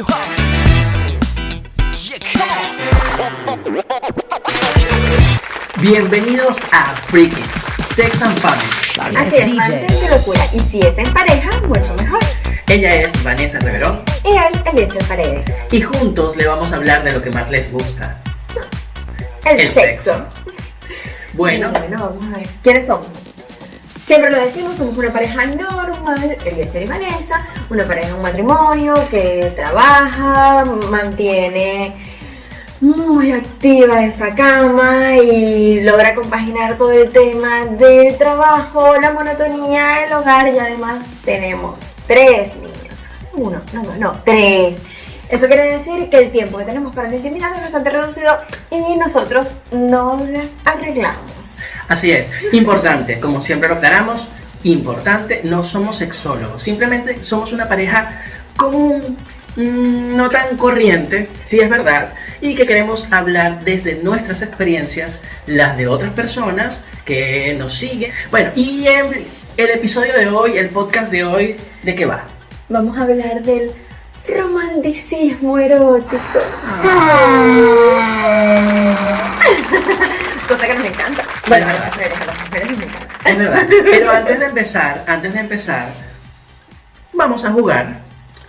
Yeah, come on. Bienvenidos a Freaky Sex and Family. Así es, mantente locura. Y si es en pareja, mucho mejor. Ella es Vanessa Reverón Y él, Eliezer Paredes. y juntos le vamos a hablar de lo que más les gusta. El, El sexo. sexo. Bueno, bueno, vamos a ver. ¿Quiénes somos? Siempre lo decimos, somos una pareja normal, Eliezer y Vanessa, una pareja, un matrimonio que trabaja, mantiene muy activa esa cama y logra compaginar todo el tema del trabajo, la monotonía del hogar y además tenemos tres niños. Uno, no, no, no, tres. Eso quiere decir que el tiempo que tenemos para la intimidad es bastante reducido y nosotros no las arreglamos. Así es. Importante, como siempre lo aclaramos, importante, no somos sexólogos. Simplemente somos una pareja común, mm, no tan corriente, sí es verdad, y que queremos hablar desde nuestras experiencias, las de otras personas que nos siguen. Bueno, y el, el episodio de hoy, el podcast de hoy, ¿de qué va? Vamos a hablar del romanticismo erótico. Cosa que nos encanta. Bueno, a las mujeres, a las mujeres nos encanta. Es verdad. Pero antes de empezar, antes de empezar, vamos a jugar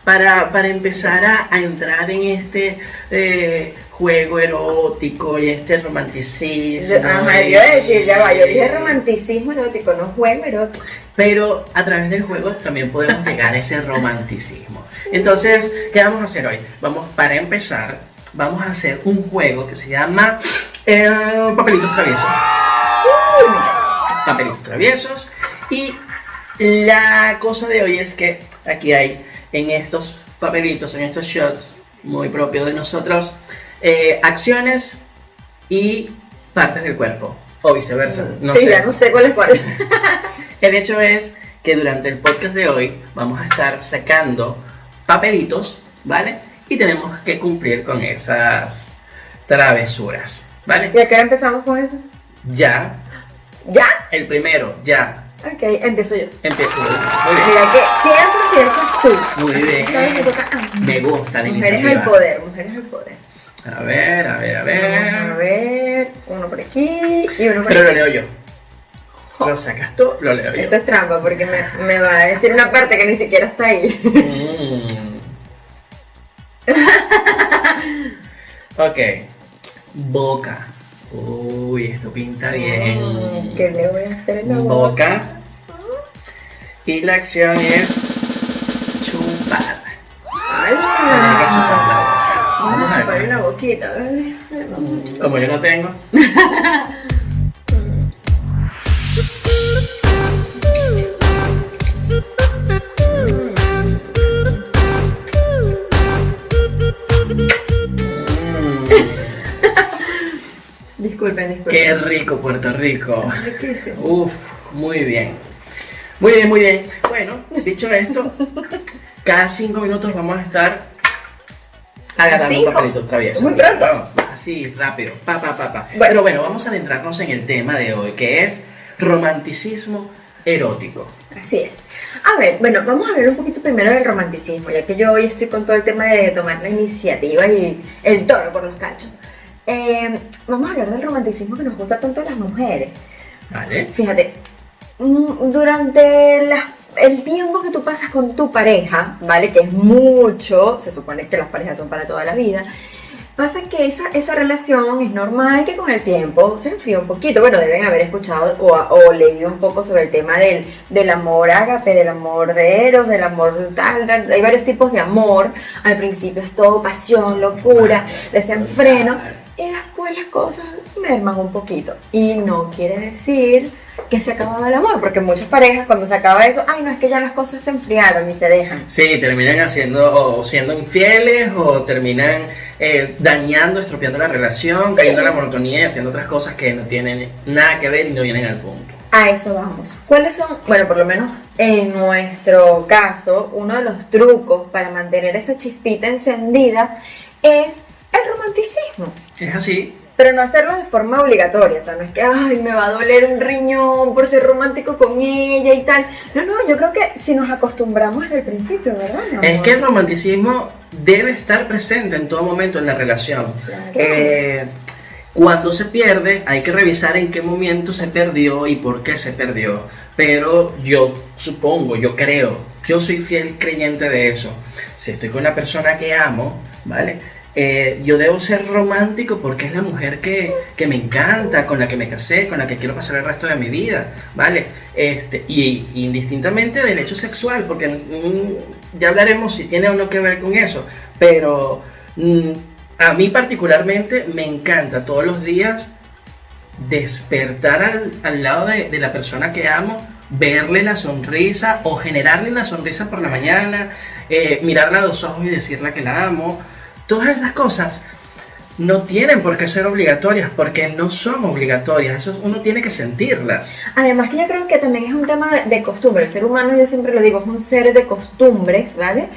para, para empezar a, a entrar en este eh, juego erótico y este romanticismo. Ajá, yo iba a decir, ya va, yo dije romanticismo erótico, no juego erótico. Pero a través del juego también podemos llegar a ese romanticismo. Entonces, ¿qué vamos a hacer hoy? Vamos, para empezar, vamos a hacer un juego que se llama eh, Papelitos Traviesos. Papelitos Traviesos. Y la cosa de hoy es que aquí hay en estos papelitos, en estos shots muy propios de nosotros, eh, acciones y partes del cuerpo. O viceversa. No sí, sé. ya no sé cuál es cuál. El hecho es que durante el podcast de hoy vamos a estar sacando papelitos, ¿vale? Y tenemos que cumplir con esas travesuras, ¿vale? ¿Y a qué hora empezamos con eso? Ya, ¿Ya? el primero, ya. Ok, empiezo yo. Empiezo. Muy bien. Mira que siempre empiezas tú. Muy bien. Me toca a mí. Me gusta la Mujeres al poder, mujeres al poder. A ver, a ver, a Vamos a ver. ver, uno por aquí y uno por Pero lo leo yo. Lo sacas tú, lo leo yo. Eso es trampa porque me, me va a decir una parte que ni siquiera está ahí. Mm. ok. Boca. Uy, esto pinta bien. Mm, ¿Qué le voy a hacer en la boca? Boca. Y la acción es chupar. Ay, Hay que chupar la boca. Vamos a chupar una boquita. Como yo no tengo. Disculpen, disculpen. qué rico Puerto Rico. Riquísimo. Uf, muy bien. Muy bien, muy bien. Bueno, dicho esto, cada cinco minutos vamos a estar agarrando un ¿Cinco? papelito travieso. Muy pronto. Vamos, Así, rápido. Pa, pa, pa, pa. Bueno. Pero bueno, vamos a adentrarnos en el tema de hoy, que es romanticismo erótico. Así es. A ver, bueno, vamos a hablar un poquito primero del romanticismo, ya que yo hoy estoy con todo el tema de tomar la iniciativa y el toro por los cachos. Eh, vamos a hablar del romanticismo que nos gusta tanto a las mujeres. ¿Vale? Fíjate, mm, durante la- el tiempo que tú pasas con tu pareja, ¿vale? Que es mucho, se supone que las parejas son para toda la vida. Pasa que esa, esa relación es normal que con el tiempo se enfría un poquito. Bueno, deben haber escuchado o, o leído un poco sobre el tema del, del amor ágape, del amor de Eros, del amor tal, tal. Hay varios tipos de amor. Al principio es todo pasión, locura, desenfreno. Y después las cosas merman un poquito. Y no quiere decir que se acababa el amor, porque muchas parejas cuando se acaba eso, ay, no es que ya las cosas se enfriaron y se dejan. Sí, terminan haciendo o siendo infieles o terminan eh, dañando, estropeando la relación, cayendo en la monotonía y haciendo otras cosas que no tienen nada que ver y no vienen al punto. A eso vamos. ¿Cuáles son, bueno, por lo menos en nuestro caso, uno de los trucos para mantener esa chispita encendida es el romanticismo? Es así, pero no hacerlo de forma obligatoria, o sea, no es que, ay, me va a doler un riñón por ser romántico con ella y tal. No, no, yo creo que si nos acostumbramos desde el principio, ¿verdad? Es que el romanticismo debe estar presente en todo momento en la relación. Claro. Eh, cuando se pierde, hay que revisar en qué momento se perdió y por qué se perdió. Pero yo supongo, yo creo, yo soy fiel creyente de eso. Si estoy con una persona que amo, ¿vale? Eh, yo debo ser romántico porque es la mujer que, que me encanta, con la que me casé, con la que quiero pasar el resto de mi vida, ¿vale? Este, y indistintamente del hecho sexual, porque mm, ya hablaremos si tiene o no que ver con eso, pero mm, a mí particularmente me encanta todos los días despertar al, al lado de, de la persona que amo, verle la sonrisa o generarle una sonrisa por la mañana, eh, mirarla a los ojos y decirle que la amo. Todas esas cosas no tienen por qué ser obligatorias porque no son obligatorias, eso uno tiene que sentirlas. Además que yo creo que también es un tema de, costumbre. El ser humano, yo siempre lo digo, es un ser de costumbres, ¿vale?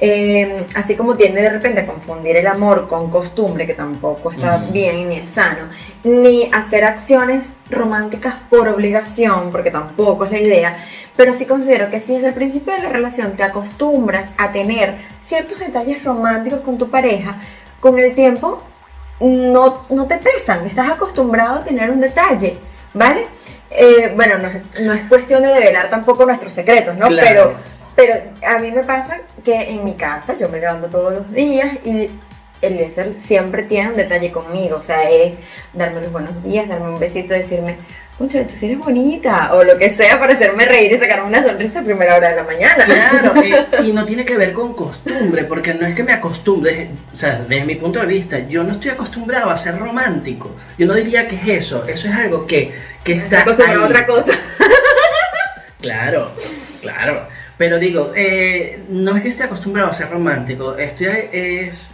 Eh, así como tiende de repente a confundir el amor con costumbre, que tampoco está bien ni es sano, ni hacer acciones románticas por obligación, porque tampoco es la idea, pero sí considero que si desde el principio de la relación te acostumbras a tener ciertos detalles románticos con tu pareja, con el tiempo no, no te pesan, estás acostumbrado a tener un detalle, ¿vale? Eh, bueno, no es, no es cuestión de develar tampoco nuestros secretos, ¿no? Claro. Pero, pero a mí me pasa que en mi casa yo me levanto todos los días y Eliezer siempre tiene un detalle conmigo, o sea, es darme los buenos días, darme un besito, decirme, Concha, tú sí eres bonita, o lo que sea para hacerme reír y sacarme una sonrisa a primera hora de la mañana. Claro, y no tiene que ver con costumbre, porque no es que me acostumbre, o sea, desde mi punto de vista, yo no estoy acostumbrado a ser romántico. Yo no diría que es eso, eso es algo que, que está acostumbrado a otra cosa. Claro, claro. Pero digo, eh, no es que esté acostumbrado a ser romántico, estoy es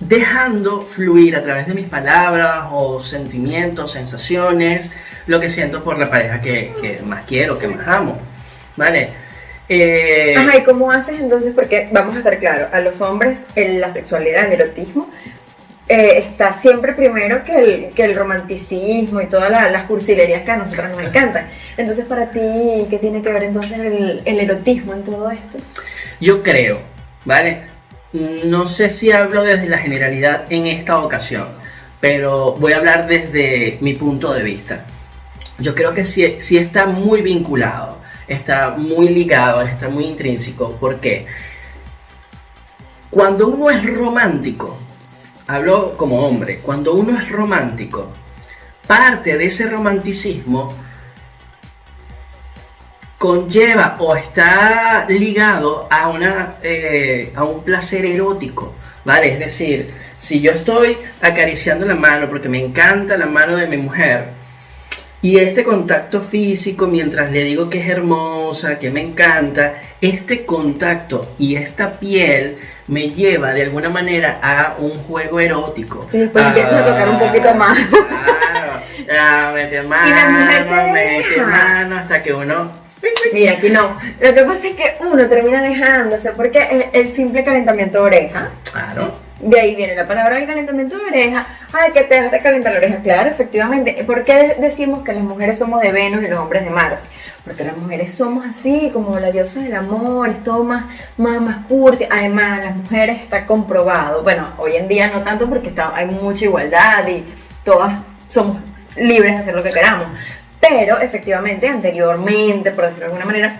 dejando fluir a través de mis palabras o sentimientos, sensaciones, lo que siento por la pareja que, que más quiero, que más amo. ¿Vale? Eh, Ajá, ¿y cómo haces entonces? Porque vamos a estar claros, a los hombres en la sexualidad, el erotismo, eh, está siempre primero que el, que el romanticismo y todas la- las cursilerías que a nosotros nos encantan. Entonces, para ti, ¿qué tiene que ver entonces el, el erotismo en todo esto? Yo creo, ¿vale? No sé si hablo desde la generalidad en esta ocasión, pero voy a hablar desde mi punto de vista. Yo creo que sí, sí está muy vinculado, está muy ligado, está muy intrínseco. ¿Por qué? Cuando uno es romántico, hablo como hombre, cuando uno es romántico, parte de ese romanticismo conlleva o está ligado a, una, eh, a un placer erótico, ¿vale? Es decir, si yo estoy acariciando la mano porque me encanta la mano de mi mujer, y este contacto físico, mientras le digo que es hermosa, que me encanta, este contacto y esta piel me lleva de alguna manera a un juego erótico. Y después empiezas a tocar un poquito más. Claro, ya, mete mano, la mujer se mete deja. mano hasta que uno Mira, aquí no. Lo que pasa es que uno termina dejándose porque el, el simple calentamiento de oreja, Claro. de ahí viene la palabra del calentamiento de oreja. Ay, que te dejas de calentar la oreja. Claro, efectivamente. ¿Por qué decimos que las mujeres somos de Venus y los hombres de Marte? Porque las mujeres somos así, como la diosa del amor, es todo más, más, más cursi. Además, las mujeres está comprobado. Bueno, hoy en día no tanto porque está, hay mucha igualdad y todas somos libres de hacer lo que queramos. Pero efectivamente, anteriormente, por decirlo de alguna manera,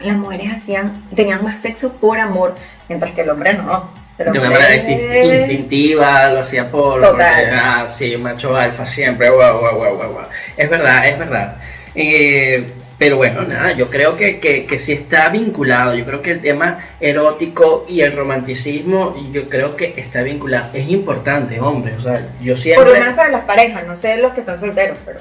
las mujeres hacían, tenían más sexo por amor, mientras que el hombre no. El De una manera instin- instintiva, lo hacía por. Total. porque, ah, sí, macho alfa siempre, guau, guau, guau, guau. Es verdad, es verdad. Eh, pero bueno, nada, yo creo que, que, que sí está vinculado. Yo creo que el tema erótico y el romanticismo, yo creo que está vinculado. Es importante, hombre. O sea, yo Por siempre. lo menos para las parejas, no sé los que están solteros, pero.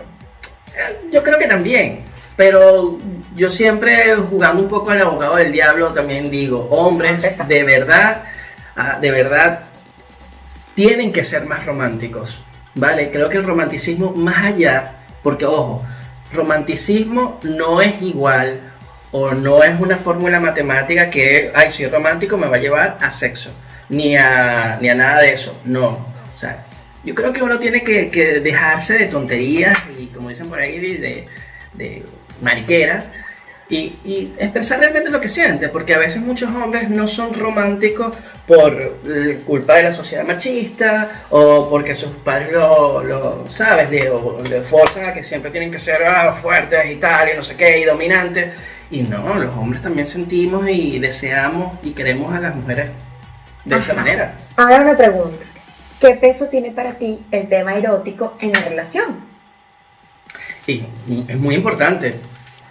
Yo creo que también. Pero yo siempre jugando un poco al abogado del diablo también digo, hombres, Empezá. de verdad, ah, de verdad, tienen que ser más románticos. ¿Vale? Creo que el romanticismo más allá, porque ojo, romanticismo no es igual o no es una fórmula matemática que, ay, soy romántico, me va a llevar a sexo, ni a, ni a nada de eso. No. O sea, Yo creo que uno tiene que, que dejarse de tonterías y, como dicen por ahí, de, de mariqueras y, y expresar realmente lo que siente, porque a veces muchos hombres no son románticos por culpa de la sociedad machista o porque sus padres lo, lo sabes, le, o le forzan a que siempre tienen que ser ah, fuertes y tal, y no sé qué, y dominantes. Y no, los hombres también sentimos y deseamos y queremos a las mujeres de esa Ajá. manera. Ahora una pregunta. ¿Qué peso tiene para ti el tema erótico en la relación? Y es muy importante.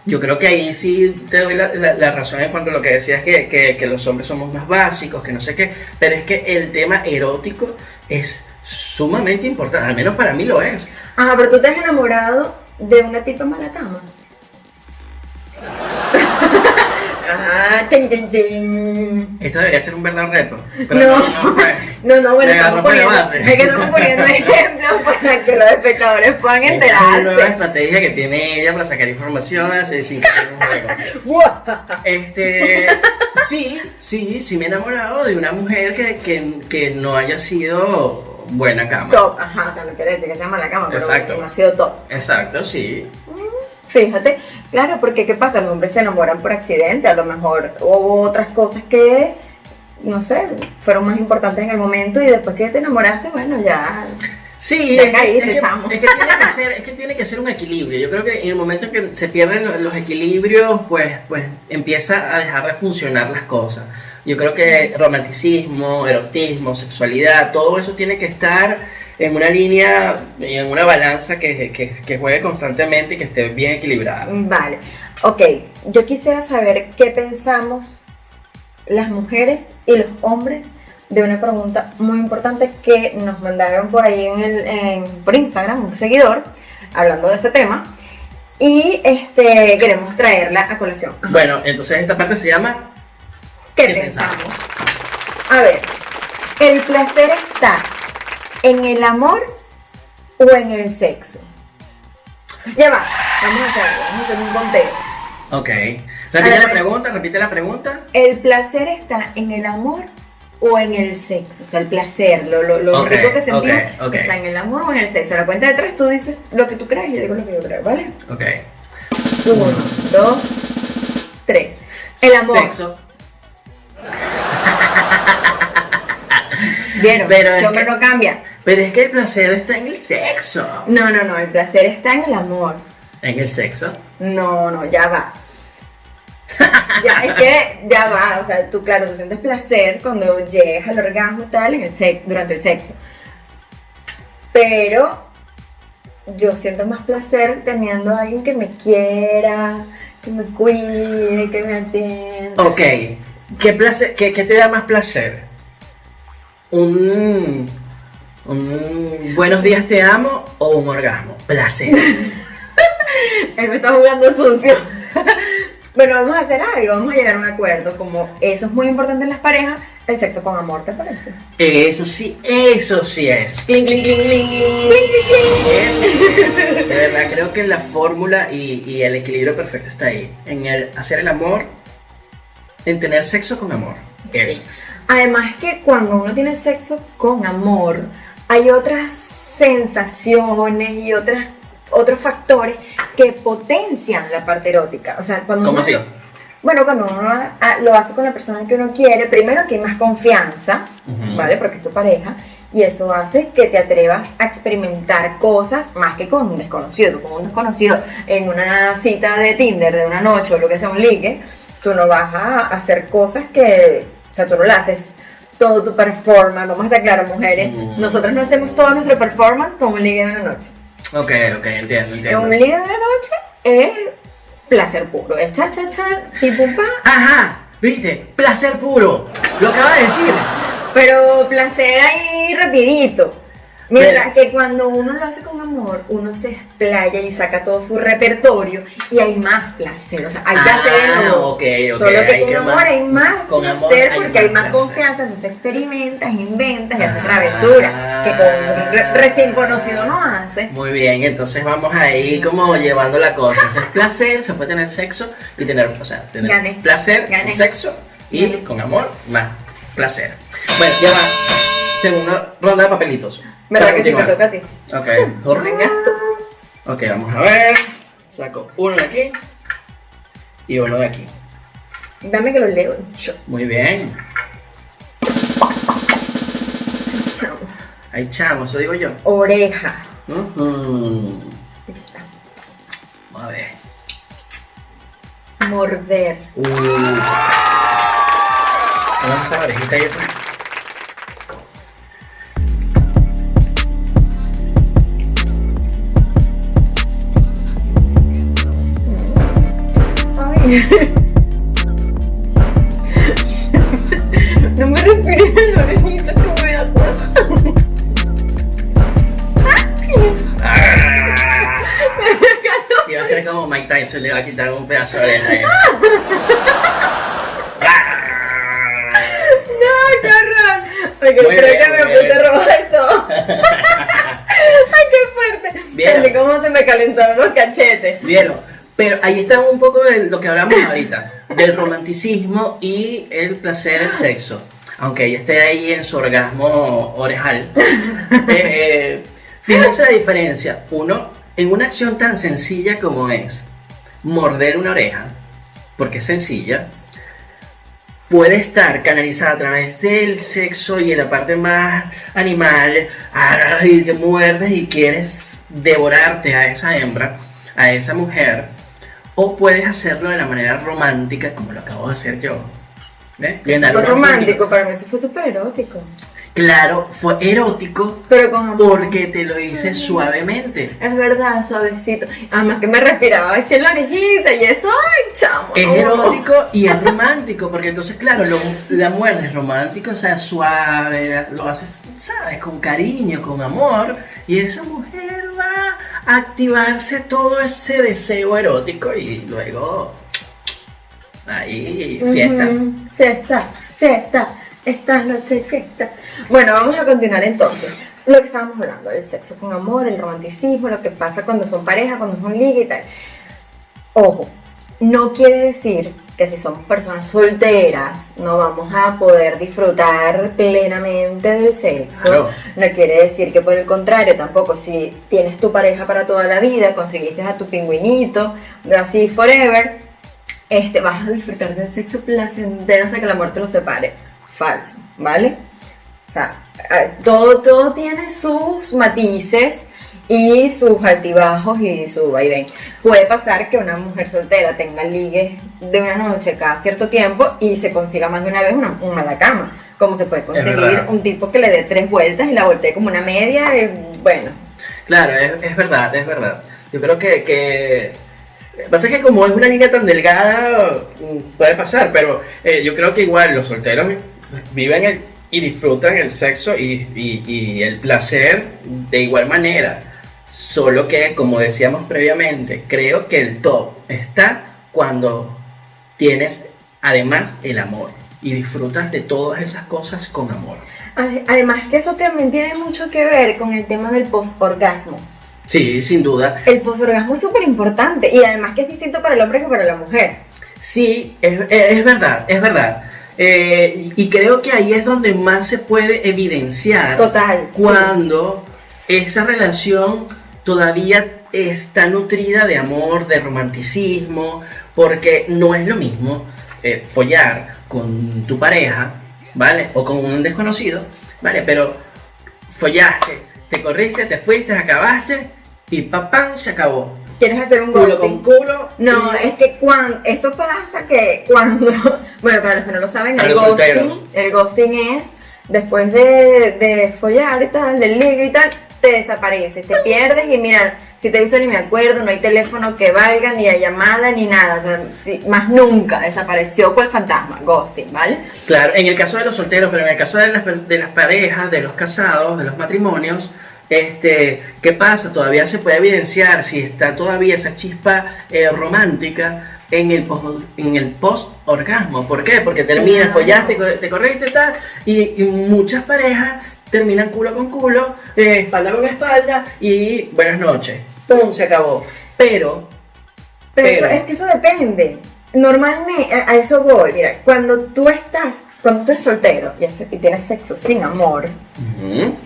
Yo creo que ahí sí te doy la, la- la razón en cuanto a lo que decías, que, que, que los hombres somos más básicos, que no sé qué, pero es que el tema erótico es sumamente importante, al menos para mí lo es. Ajá, pero tú te has enamorado de una tipa mala cama. Ah, chin, chin, chin. Esto debería ser un verdadero reto. Pero No. no, no fue. No, no, bueno, estamos poniendo, es que estamos poniendo ejemplos para que los espectadores puedan Esta es una nueva enterarse. estrategia que tiene ella para sacar información así, en un juego. Este, sí, sí, sí me he enamorado de una mujer que, que, que no haya sido buena cama. Top, ajá, o sea, no quiere decir que sea mala cama, pero Exacto. no ha sido top. Exacto, sí. Fíjate, claro, porque ¿qué pasa? Los hombres se enamoran por accidente, a lo mejor hubo otras cosas que, no sé, fueron más importantes en el momento y después que te enamoraste, bueno, ya. Sí, Ya es, que, caíste, es que- chamo. es que tiene que ser, es que tiene que ser un equilibrio. Yo creo que en el momento en que se pierden los, los equilibrios, pues, pues empieza a dejar de funcionar las cosas. Yo creo que romanticismo, erotismo, sexualidad, todo eso tiene que estar en una línea, en una balanza que, que, que juegue constantemente y que esté bien equilibrada. Vale, ok, yo quisiera saber qué pensamos las mujeres y los hombres de una pregunta muy importante que nos mandaron por ahí en el, en- por Instagram, un seguidor, hablando de este tema. Y este queremos traerla a colación. Ajá. Bueno, entonces esta parte se llama ¿Qué, ¿Qué pensamos? A ver, ¿el placer está en el amor o en el sexo? Ya va, vamos a hacerlo, vamos a hacer un conteo. Ok. Repite la pregunta, repite la pregunta. ¿El placer está en el amor o en el sexo? O sea, el placer, lo, lo, lo Ok, rico que sentimos, ok, ok. ¿está en el amor o en el sexo? A la cuenta de tres tú dices lo que tú crees y yo digo lo que yo creo, ¿vale? Ok. Uno, dos, tres. El amor. Sexo. ¿Vieron? Pero el hombre no cambia. Pero es que el placer está en el sexo. No, no, no, el placer está en el amor. En el sexo. No, no, ya va. Ya, es que ya va, o sea, tú, claro, tú sientes placer cuando llegas al orgasmo y tal en el sex- durante el sexo. Pero yo siento más placer teniendo a alguien que me quiera, que me cuide, que me atienda. Ok. ¿Qué, placer, qué, qué te da más placer? ¿Un, ¿Un buenos días te amo o un orgasmo? Placer. Él me está jugando sucio. Bueno, vamos a hacer algo, vamos a llegar a un acuerdo. Como eso es muy importante en las parejas, el sexo con amor, ¿te parece? Eso sí, eso sí es. Cling, cling, cling, cling. Eso sí es. De verdad, creo que la fórmula y, y el equilibrio perfecto está ahí. En el hacer el amor, en tener sexo con amor. Eso. es. Además que cuando uno tiene sexo con amor, hay otras sensaciones y otras, otros factores que potencian la parte erótica. O sea, cuando ¿Cómo uno- así? Bueno, cuando uno lo hace con la persona que uno quiere, primero que hay más confianza. ¿vale? Porque es tu pareja. Y eso hace que te atrevas a experimentar cosas más que con un desconocido. Tú con un desconocido en una cita de Tinder de una noche o lo que sea, un ligue, tú no vas a hacer cosas que, o sea, tú no lo haces todo tu performance. Vamos a estar claros, mujeres. Mm. Nosotros no hacemos todo nuestro performance con un ligue de una noche. Ok, ok, entiendo, En entiendo. un ligue de una noche es placer puro. Es cha, cha, cha, pum, pa. Ajá, viste, placer puro. Lo acaba de decir. Pero placer ahí rapidito. Mientras que cuando uno lo hace con amor, uno se explaya y saca todo su repertorio y hay más placer. O sea, hay placer Ah, los dos. ok, ok. Solo que con amor más- hay más con amor placer hay porque hay más placer. confianza, entonces experimentas, inventas y haces Ah. travesuras que con un re- recién conocido no haces. Muy bien, entonces vamos ahí como llevando la cosa. Es placer, se puede tener sexo y tener, o sea, tener Gané. placer, Gané. con sexo y Gané. con amor, más placer. Bueno, ya va. segunda ronda de papelitos. ¿Verdad que sí me toca a ti? Ok. Vengas tú. Ok, vamos a ver. Saco uno de aquí y uno de aquí. Dame que lo leo yo. Muy bien. Chamo. Ahí chamo, eso digo yo. Oreja. Ujú. Ahí está. A ver. Morder. Uh. Vamos a esa orejita ahí. No me respires en la orejita que cosa. Ah. Y va a ser como Mike Tyson le va a quitar un pedazo de oreja. No, horror. Porque Muy creo bien, que me puse todo. Ay, qué fuerte. Sentí cómo se me calentaron los cachetes. Vieron, pero ahí está un poco de lo que hablamos ahorita, del romanticismo y el placer del sexo. Aunque ella esté ahí en su orgasmo orejal. Eh, eh, fíjense la diferencia. Uno, en una acción tan sencilla como es morder una oreja, porque es sencilla, puede estar canalizada a través del sexo y en la parte más animal, y te muerdes y quieres devorarte a esa hembra, a esa mujer, o puedes hacerlo de la manera romántica como lo acabo de hacer yo. Bien, Fue romántico, para mí eso fue súper erótico. Claro, fue erótico Pero con porque te lo hice suavemente. Es verdad, suavecito. Además que me respiraba en la orejita y eso, ay, chamo. Es erótico y es romántico, porque entonces, claro, lo- la muerte es romántico, o sea, suave, lo haces, ¿sabes? Con cariño, con amor, y esa mujer va activarse todo ese deseo erótico y luego, ahí, fiesta. Ujú, Fiesta, fiesta. Esta noche fiesta. Bueno, vamos a continuar entonces. Lo que estábamos hablando, el sexo con amor, el romanticismo, lo que pasa cuando son pareja, cuando es un ligue y tal. Ojo, no quiere decir que si somos personas solteras no vamos a poder disfrutar plenamente del sexo. Claro. No quiere decir que por el contrario, tampoco si tienes tu pareja para toda la vida, conseguiste a tu pingüinito, así forever, este, vas a disfrutar del sexo placentero hasta que la muerte los separe. Falso, ¿vale? O sea, eh, todo, todo tiene sus matices y sus altibajos y su vaivén. Puede pasar que una mujer soltera tenga ligues de una noche cada cierto tiempo y se consiga más de una vez una, una mala cama. Como se puede conseguir un tipo que le dé tres vueltas y la voltee como una media, eh, bueno. Claro, es, es verdad, es verdad. Yo creo que, que pasa que como es una niña tan delgada mm, puede pasar, pero eh, yo creo que igual los solteros viven el- y disfrutan el sexo y, y- y el placer de igual manera. Solo que, como decíamos previamente, creo que el top está cuando tienes además el amor y disfrutas de todas esas cosas con amor. Ade- Además que eso también tiene mucho que ver con el tema del post-orgasmo. Sí, sin duda. El posorgasmo es súper importante y además que es distinto para el hombre que para la mujer. Sí, es, verdad, es verdad. Eh, y creo que ahí es donde más se puede evidenciar Total. sí. cuando esa relación todavía está nutrida de amor, de romanticismo, porque no es lo mismo eh, follar con tu pareja, ¿vale? O con un desconocido, ¿vale? Pero follaste, te corriste, te fuiste, acabaste y papá se acabó. ¿Quieres hacer un Culo ghosting? con culo. No, es que cuando eso pasa que cuando, bueno, para los que no lo saben, el ghosting, el ghosting es después de, de follar y tal, del ligue y tal, te desapareces, te pierdes y mira, si te he visto ni me acuerdo, no hay teléfono que valga, ni hay llamada, ni nada, o sea, más nunca desapareció el fantasma, ghosting, ¿vale? Claro, en el caso de los solteros, pero en el caso de las, de las parejas, de los casados, de los matrimonios, este, ¿qué pasa? Todavía se puede evidenciar si está todavía esa chispa eh, romántica en el post, en el post orgasmo. ¿Por qué? Porque terminas, follaste, te corriste tal, y, y muchas parejas terminan culo con culo, eh, espalda con espalda, y buenas noches. ¡Pum! Se acabó. Pero, Pero, Pero- eso- es que eso depende. Normalmente, a, a eso voy, mira, cuando tú estás cuando tú eres soltero y, y tienes sexo sin amor,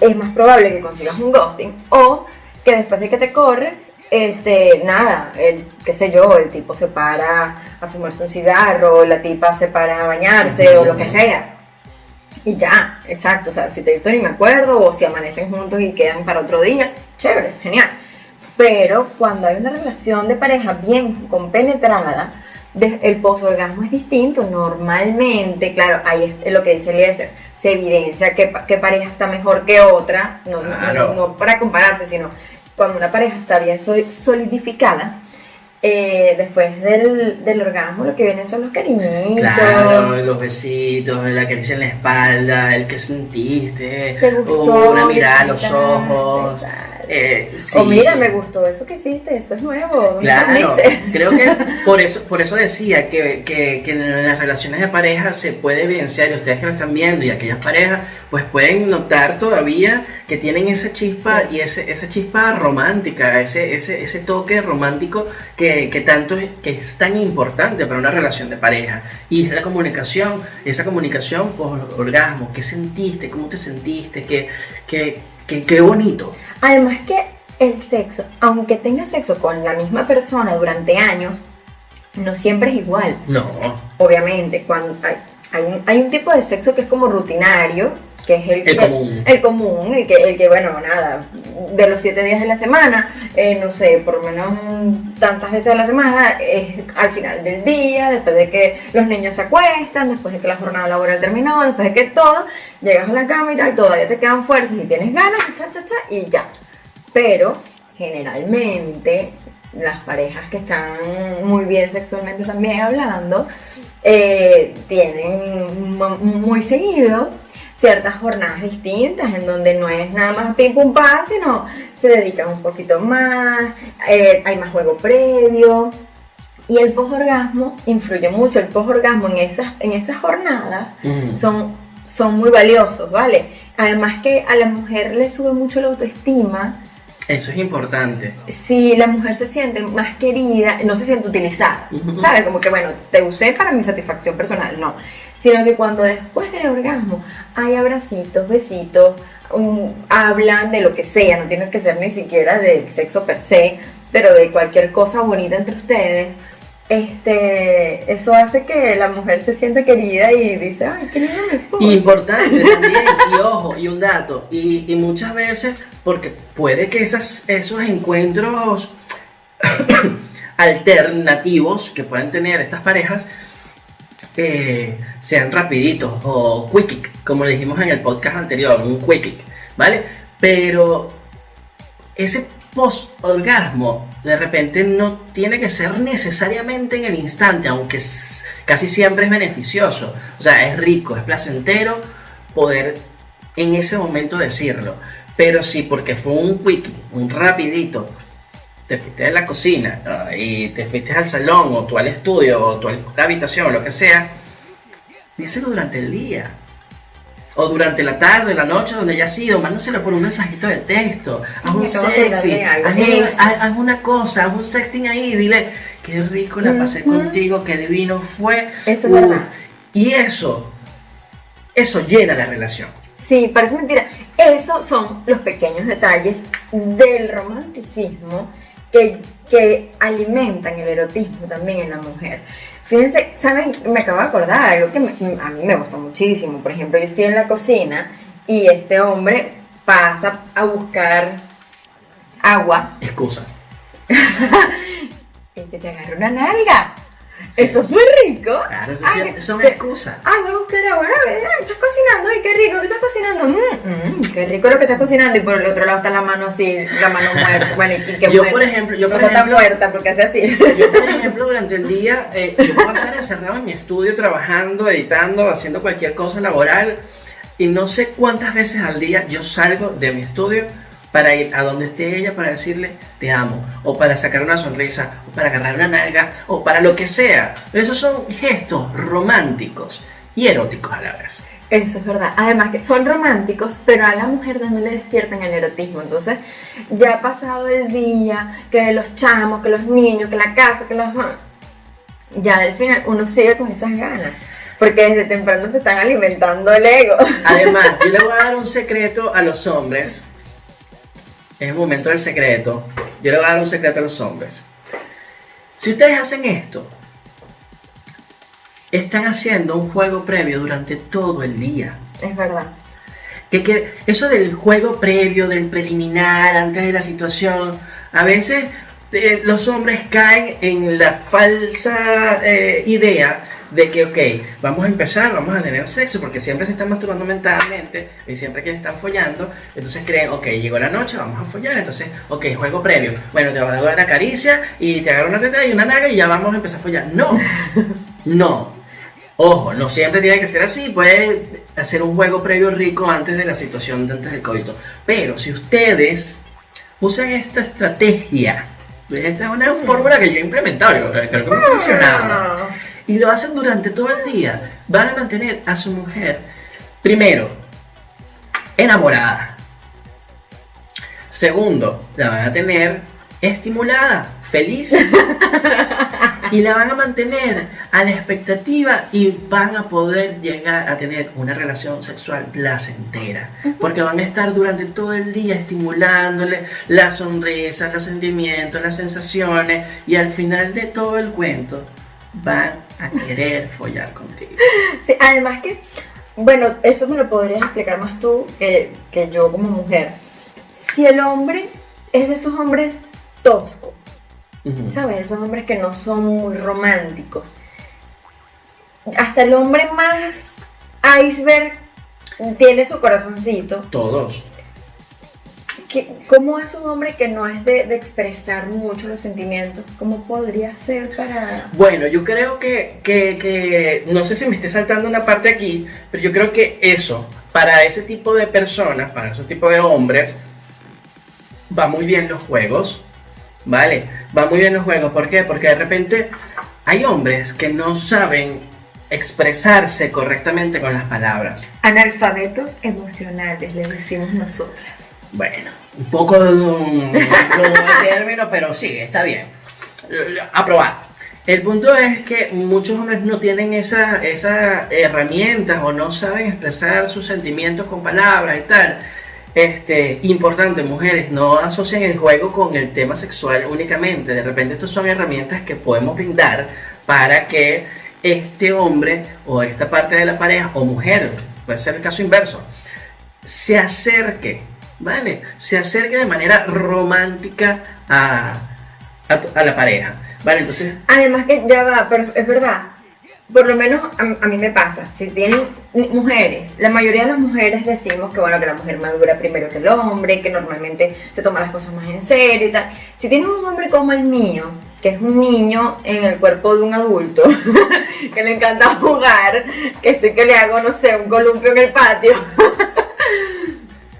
es más probable que consigas un ghosting o que después de que te corres, este, nada, el, qué sé yo, el tipo se para a fumarse un cigarro, la tipa se para a bañarse o lo que sea. Y ya, exacto, o sea, si te he visto ni me acuerdo o si amanecen juntos y quedan para otro día, chévere, genial. Pero cuando hay una relación de pareja bien compenetrada, el posorgasmo es distinto. Normalmente, claro, ahí es lo que dice Eliezer, se evidencia que, que pareja está mejor que otra, no, no- para compararse, sino cuando una pareja está bien sol- solidificada, eh, después del, del orgasmo lo que vienen son los cariñitos. Claro, los besitos, la caricia en la espalda, el que sentiste, Te gustó, o una mirada a los ojos. Eh, sí. O mira, me gustó eso que hiciste, eso es nuevo. ¿dónde Claro, creo que por eso, por eso decía que, que, que en las relaciones de pareja se puede evidenciar, y ustedes que lo están viendo, y aquellas parejas, pues pueden notar todavía que tienen esa chispa Sí. y ese, esa chispa romántica, ese, ese, ese toque romántico que, que tanto es, que es tan importante para una relación de pareja. Y es la comunicación, esa comunicación por orgasmo, qué sentiste, cómo te sentiste, qué, qué, qué, qué bonito. Además que el sexo, aunque tengas sexo con la misma persona durante años, no siempre es igual. No, Obviamente, cuando hay, hay, un, hay un tipo de sexo que es como rutinario, que es el, El que- común. El común, el que, el que, bueno, nada, de los siete días de la semana, eh, no sé, por lo menos tantas veces a la semana, es al final del día, después de que los niños se acuestan, después de que la jornada laboral terminó, después de que todo, llegas a la cama y tal, todavía te quedan fuerzas y tienes ganas, cha, cha, cha, y ya. Pero, generalmente, las parejas que están muy bien sexualmente también hablando, eh, tienen mu- muy seguido ciertas jornadas distintas en donde no es nada más pim pum pam, sino se dedican un poquito más, eh, hay más juego previo. Y el posorgasmo influye mucho, el posorgasmo en esas, en esas jornadas Mm. son, son muy valiosos, ¿vale? Además que a la mujer le sube mucho la autoestima eso es importante. si la mujer se siente más querida, no se siente utilizada, Ujú. ¿sabes? Como que, bueno, te usé para mi satisfacción personal, no. Sino que cuando después del orgasmo hay abracitos, besitos, hablan de lo que sea, no tiene que ser ni siquiera del sexo per se, pero de cualquier cosa bonita entre ustedes. Este, eso hace que la mujer se sienta querida y dice, ay, qué lindo mi esposo". Importante también, y ojo, y un dato, y, y muchas veces, porque puede que esas, esos encuentros alternativos que pueden tener estas parejas eh, sean rapiditos o quickie, como le dijimos en el podcast anterior, un quickie, ¿vale? Pero ese post-orgasmo de repente no tiene que ser necesariamente en el instante, aunque casi siempre es beneficioso. O sea, es rico, es placentero poder en ese momento decirlo. Pero si porque fue un quickie, un rapidito, te fuiste de la cocina y te fuiste al salón o tú al estudio o tú a la habitación o lo que sea, díselo durante el día. O durante la tarde, la noche, donde haya sido, mándaselo por un mensajito de texto. Haz un sexy, algo. haz, una cosa, haz un sexting ahí, dile, qué rico la pasé Ujú. contigo, qué divino fue. Eso es verdad. Y eso, eso llena la relación. Sí, parece mentira. Esos son los pequeños detalles del romanticismo que, que alimentan el erotismo también en la mujer. Fíjense, ¿saben? Me acabo de acordar algo que me- a mí me gusta muchísimo. Por ejemplo, yo estoy en la cocina y este hombre pasa a buscar agua Excusas. y que te agarra una nalga. Sí. Eso es muy rico. Claro, eso Ay, sí- son que- excusas. Ay, voy a buscar. No, ay, estás cocinando. Ay, qué rico. ¿Qué estás cocinando? Mm, mm, qué rico lo que estás cocinando. Y por el otro lado está la mano así, la mano muerta. Bueno, y, y qué Yo, muerta. por ejemplo, yo, por está ejemplo, muerta porque hace así. Yo, por ejemplo, durante el día, eh, yo puedo estar encerrado en mi estudio trabajando, editando, haciendo cualquier cosa laboral y no sé cuántas veces al día yo salgo de mi estudio para ir a donde esté ella para decirle te amo, o para sacar una sonrisa, o para agarrar una nalga, o para lo que sea. Esos son gestos románticos y eróticos a la vez. Eso es verdad. Además que son románticos, pero a la mujer también le despiertan el erotismo. Entonces, ya ha pasado el día, que los chamos, que los niños, que la casa, que los... Ya al final uno sigue con esas ganas. Porque desde temprano te están alimentando el ego. Además, yo le voy a dar un secreto a los hombres. Es el momento del secreto. Yo le voy a dar un secreto a los hombres. Si ustedes hacen esto, están haciendo un juego previo durante todo el día. Es verdad. Que, que eso del juego previo, del preliminar, antes de la situación, a veces eh, los hombres caen en la falsa eh, idea de que, ok, vamos a empezar, vamos a tener sexo, porque siempre se están masturbando mentalmente y siempre que están follando, entonces creen, ok, llegó la noche, vamos a follar, entonces, ok, juego previo, bueno, te va a dar una caricia y te agarro una teta y una naga y ya vamos a empezar a follar. No, no. Ojo, no siempre tiene que ser así, puede hacer un juego previo rico antes de la situación, antes del coito. Pero si ustedes usan esta estrategia, esta es una fórmula que yo he implementado, yo creo que me ha funcionado y lo hacen durante todo el día, van a mantener a su mujer, primero, enamorada. Segundo, la van a tener estimulada, feliz. y la van a mantener a la expectativa y van a poder llegar a tener una relación sexual placentera. Porque van a estar durante todo el día estimulándole las sonrisas, los sentimientos, las sensaciones y al final de todo el cuento van a querer follar contigo. Sí, además que, bueno, eso me lo podrías explicar más tú que, que yo como mujer. Si el hombre es de esos hombres toscos, Ujú. ¿sabes? Esos hombres que no son muy románticos. Hasta el hombre más iceberg tiene su corazoncito. Todos. ¿Qué- ¿Cómo es un hombre que no es de, de expresar mucho los sentimientos? ¿Cómo podría ser para...? Bueno, yo creo que, que, que- no sé si me esté saltando una parte aquí, pero yo creo que eso, para ese tipo de personas, para ese tipo de hombres, va muy bien los juegos, ¿vale? Va muy bien los juegos, ¿por qué? Porque de repente hay hombres que no saben expresarse correctamente con las palabras. Analfabetos emocionales, les decimos nosotras. Bueno, un poco de un, término, pero sí, está bien. Aprobar. El punto es que muchos hombres no tienen esa- esas herramientas o no saben expresar sus sentimientos con palabras y tal. Este, importante, mujeres, no asocien el juego con el tema sexual únicamente. De repente, estas son herramientas que podemos brindar para que este hombre o esta parte de la pareja o mujer, puede ser el caso inverso, se acerque, ¿vale? Se acerque de manera romántica a, a la pareja, ¿vale? Entonces, Además que ya va, pero es verdad. Por lo menos a, mí me pasa. Si tienen mujeres, la mayoría de las mujeres decimos que bueno que la mujer madura primero que el hombre, que normalmente se toma las cosas más en serio y tal. Si tienes un hombre como el mío, que es un niño en el cuerpo de un adulto, que le encanta jugar, que estoy que le hago, no sé, un columpio en el patio.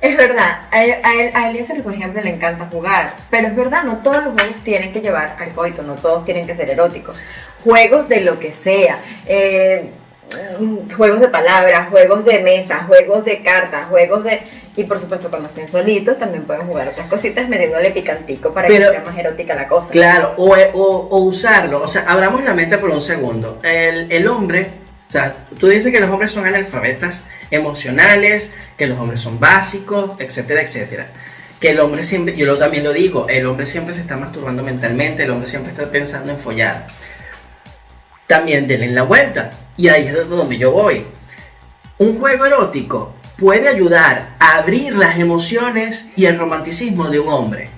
Es verdad, a, él- a, Eliezer, por ejemplo, le encanta jugar, pero es verdad, no todos los juegos tienen que llevar al coito, no todos tienen que ser eróticos. Juegos de lo que sea, eh, mm, juegos de palabras, juegos de mesa, juegos de cartas, juegos de... Y por supuesto, cuando estén solitos también pueden jugar otras cositas metiéndole picantico para Pero- que sea más erótica la cosa. claro, o, o- o usarlo, o sea, abramos la mente por un segundo. El, el hombre, o sea, tú dices que los hombres son analfabetas emocionales, que los hombres son básicos, etcétera, etcétera. Que el hombre siempre, yo también lo digo, el hombre siempre se está masturbando mentalmente, el hombre siempre está pensando en follar. También denle la vuelta, y ahí es de donde yo voy. Un juego erótico puede ayudar a abrir las emociones y el romanticismo de un hombre.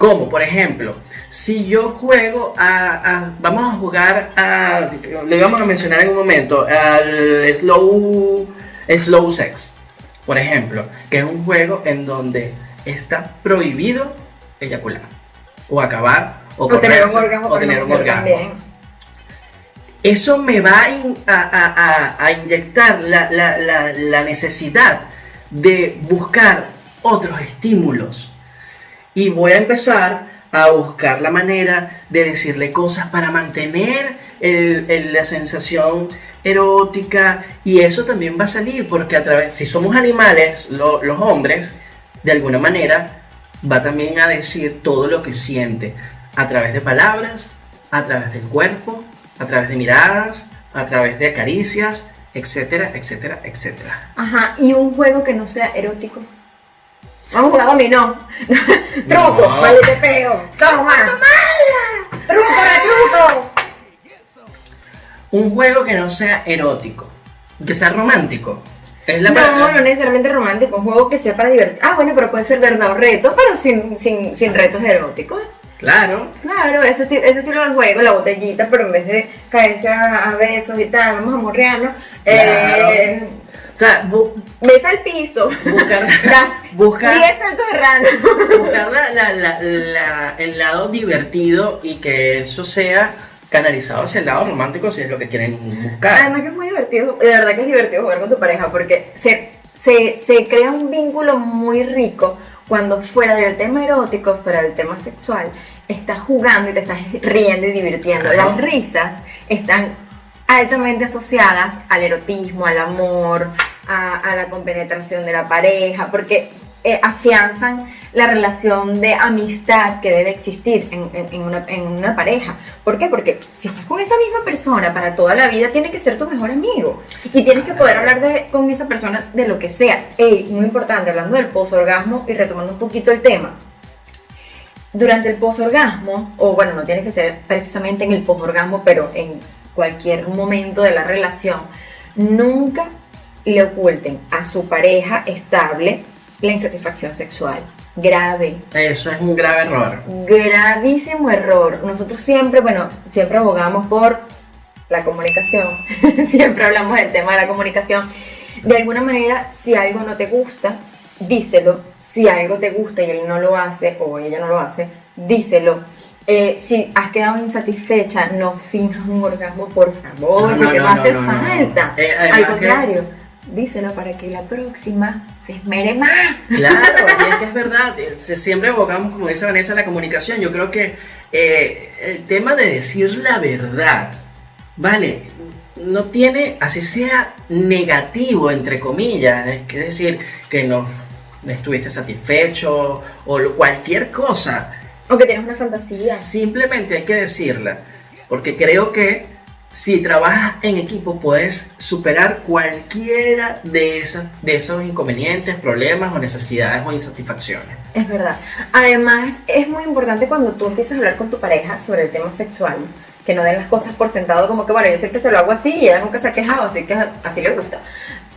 Como por ejemplo, si yo juego a, a- vamos a jugar a, le vamos a mencionar en un momento, al slow, slow sex, por ejemplo, que es un juego en donde está prohibido eyacular, o acabar, o, O tener un orgasmo o tener un orgasmo también. eso me va a, in- a- a- a- a inyectar la, la- la- la necesidad de buscar otros estímulos. Y voy a empezar a buscar la manera de decirle cosas para mantener la sensación erótica. Y eso también va a salir porque a través, si somos animales, lo- los hombres, de alguna manera, va también a decir todo lo que siente a través de palabras, a través del cuerpo, a través de miradas, a través de caricias, etcétera, etcétera, etcétera. Ajá, y un juego que no sea erótico. Vamos a jugar dominó. truco, No. vale, te pego. Toma. Truco de truco. Un juego que no sea erótico, que sea romántico. Es la No, palabra- no necesariamente romántico, un juego que sea para divertir. Ah, bueno, pero puede ser verdad o reto, pero sin, sin, sin retos eróticos. Claro, Claro, ese, ese estilo de juego, la botellita, pero en vez de caerse a, a besos y tal, vamos a morrearnos. Eh, o sea, besa al piso. buscar, buscar, 10 saltos de rana. buscar la- la- la- el lado divertido y que eso sea canalizado hacia el lado romántico si es lo que quieren buscar. Además que es muy divertido, de verdad que es divertido jugar con tu pareja porque se, se, se crea un vínculo muy rico cuando fuera del tema erótico, fuera del tema sexual, estás jugando y te estás riendo y divirtiendo. Las risas están altamente asociadas al erotismo, al amor, a, la compenetración de la pareja, porque eh, afianzan la relación de amistad que debe existir en, una, pareja. ¿Por qué? Porque si estás con esa misma persona para toda la vida, tiene que ser tu mejor amigo. Y tienes que poder hablar con esa persona de lo que sea. Muy importante, hablando del posorgasmo y retomando un poquito el tema. Durante el posorgasmo, o bueno, no tiene que ser precisamente en el posorgasmo, pero en cualquier momento de la relación, nunca le oculten a su pareja estable la insatisfacción sexual. Grave, Eso es un grave error. gravísimo error. Nosotros siempre, bueno, siempre abogamos por la comunicación, siempre hablamos del tema de la comunicación. De alguna manera, si algo no te gusta, díselo. Si algo te gusta y él no lo hace o ella no lo hace, díselo. Eh, si has quedado insatisfecha, no finjas un orgasmo, por favor, No, porque no, no, no, hace falta. Eh, Al que- contrario, díselo para que la próxima se esmere más. Claro, y es que es verdad, eh, siempre evocamos, como dice Vanessa, la comunicación. Yo creo que eh, el tema de decir la verdad, vale, no tiene, así sea negativo, entre comillas, es que decir que no estuviste satisfecho o cualquier cosa, O que tienes una fantasía. simplemente hay que decirla, porque creo que si trabajas en equipo puedes superar cualquiera de, esas, de esos inconvenientes, problemas o necesidades o insatisfacciones. Es verdad. Además, es muy importante cuando tú empiezas a hablar con tu pareja sobre el tema sexual, que no den las cosas por sentado como que, bueno, yo siempre se lo hago así y ella nunca se ha quejado, así que así le gusta.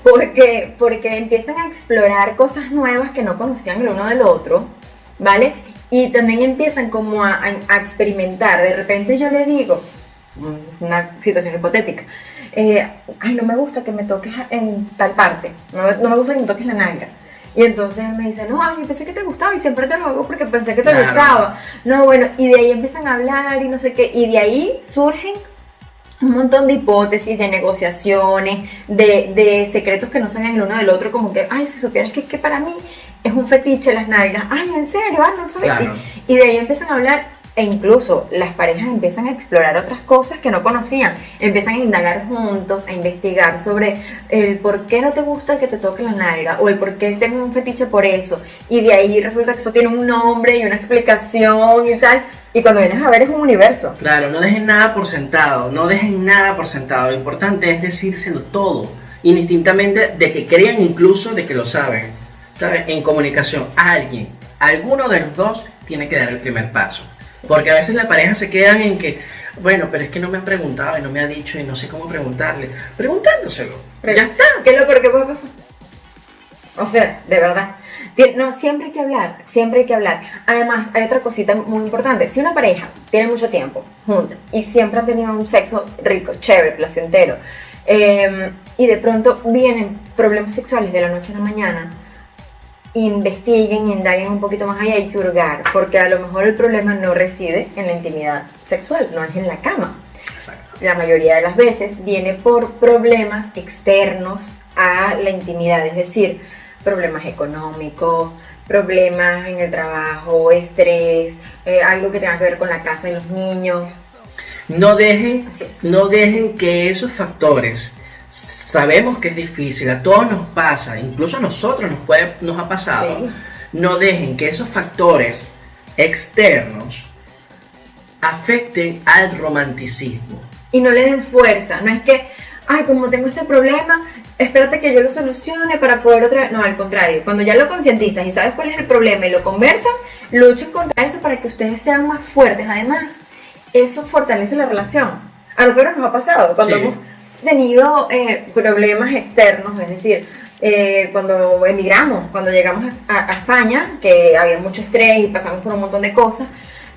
Porque, porque empiezan a explorar cosas nuevas que no conocían el uno del otro, ¿vale? Y también empiezan como a, a- experimentar. De repente yo le digo, mm, una situación hipotética, eh, ay, no me gusta que me toques en tal parte, no, me- no me gusta que me toques la nalga. Y entonces me dice, no, ay, pensé que te gustaba y siempre te lo hago porque pensé que te Claro. gustaba. No, bueno, y de ahí empiezan a hablar y no sé qué, y de ahí surgen un montón de hipótesis, de negociaciones, de, de secretos que no saben el uno del otro, como que, ay, si supieras que, que para mí es un fetiche las nalgas, ay, en serio, ah, no sabes. Claro. Y, y de ahí empiezan a hablar, e incluso las parejas empiezan a explorar otras cosas que no conocían, empiezan a indagar juntos, a investigar sobre el por qué no te gusta que te toque la nalga, o el por qué tienes un fetiche por eso, y de ahí resulta que eso tiene un nombre y una explicación y tal, y cuando vienes a ver es un universo. Claro, no dejen nada por sentado, no dejen nada por sentado. Lo importante es decírselo todo, indistintamente de que crean incluso de que lo saben. ¿Sabes? En comunicación, alguien, alguno de los dos tiene que dar el primer paso. Porque a veces las parejas se quedan en que, bueno, pero es que no me han preguntado y no me ha dicho y no sé cómo preguntarle. Preguntándoselo. Pero- ya está. ¿Qué es lo peor que puede pasar? O sea, de verdad. No, siempre hay que hablar, siempre hay que hablar. Además, hay otra cosita muy importante. Si una pareja tiene mucho tiempo junta y siempre han tenido un sexo rico, chévere, placentero, eh, y de pronto vienen problemas sexuales de la noche a la mañana, investiguen, indaguen un poquito más allá y hurgar, porque a lo mejor el problema no reside en la intimidad sexual, no es en la cama Exacto. la mayoría de las veces viene por problemas externos a la intimidad, es decir, problemas económicos, problemas en el trabajo, estrés, eh, algo que tenga que ver con la casa y los niños. No dejen, no dejen que esos factores, sabemos que es difícil, a todos nos pasa, incluso a nosotros nos, puede, nos ha pasado, Sí. no dejen que esos factores externos afecten al romanticismo. y no le den fuerza. No es que, ay, como tengo este problema, espérate que yo lo solucione para poder otra vez. No, al contrario, cuando ya lo concientizas y sabes cuál es el problema y lo conversan, luchen contra eso para que ustedes sean más fuertes. Además, eso fortalece la relación. A nosotros nos ha pasado cuando Sí. hemos tenido eh, problemas externos, es decir, eh, cuando emigramos, cuando llegamos a, a España, que había mucho estrés y pasamos por un montón de cosas,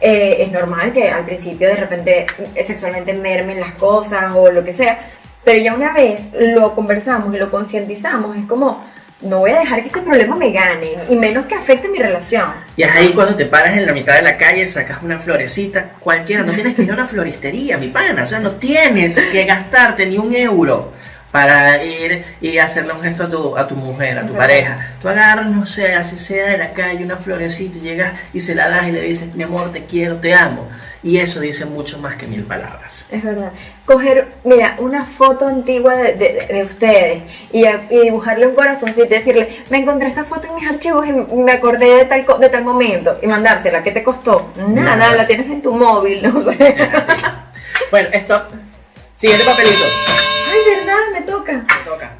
eh, es normal que al principio de repente sexualmente mermen las cosas o lo que sea, pero ya una vez lo conversamos y lo concientizamos, es como, no voy a dejar que este problema me gane, y menos que afecte mi relación. Y es ahí cuando te paras en la mitad de la calle, sacas una florecita, cualquiera, no tienes que ir a una floristería, mi pana, o sea, no tienes que gastarte ni un euro para ir y hacerle un gesto a tu, a tu mujer, a tu pareja. Tú agarras, no sé, así sea de la calle, una florecita y llegas y se la das y le dices, mi amor, te quiero, te amo. Y eso dice mucho más que mil palabras. Es verdad. Coger, mira, una foto antigua de, de- de ustedes y, a- y dibujarle un corazoncito y decirle, me encontré esta foto en mis archivos y me acordé de tal, de tal momento y mandársela. ¿Qué te costó? Nada, Nada. la tienes en tu móvil, no sé. Bueno, stop. Siguiente papelito verdad, me toca. Me toca.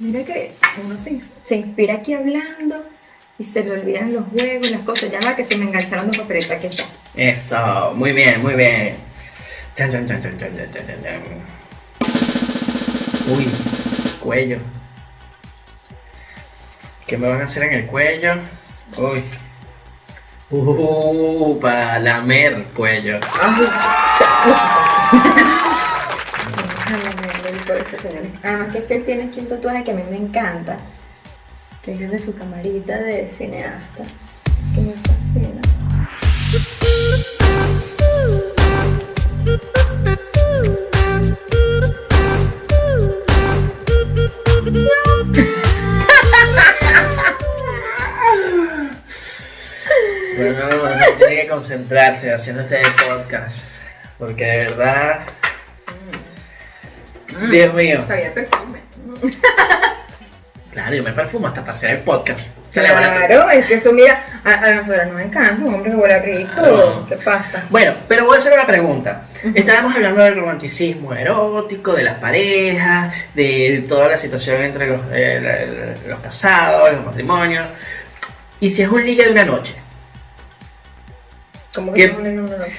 Mira que uno se, inspira aquí hablando y se le olvidan los juegos, las cosas. Ya va que se me engancharon los papeles, aquí está. Eso, muy bien, muy bien. Uy, cuello. ¿Qué me van a hacer en el cuello? Uy. Uh, para lamer cuello. Ah. Además que es que él tiene aquí un tatuaje que a mí me encanta, que es el de su camarita de cineasta, que me fascina. Bueno, uno tiene que concentrarse haciendo este podcast. Porque de verdad. Dios mío. Sabía perfume. Claro, yo me perfumo hasta para hacer el podcast. Se le van a- Claro, es que eso, mira, a, a nosotros nos encanta, un hombre que huele rico. Claro. ¿Qué pasa? Bueno, pero voy a hacer una pregunta. Estábamos hablando del romanticismo erótico, de las parejas, de toda la situación entre los, eh, la- los casados, los matrimonios. Y si es un ligue de una noche.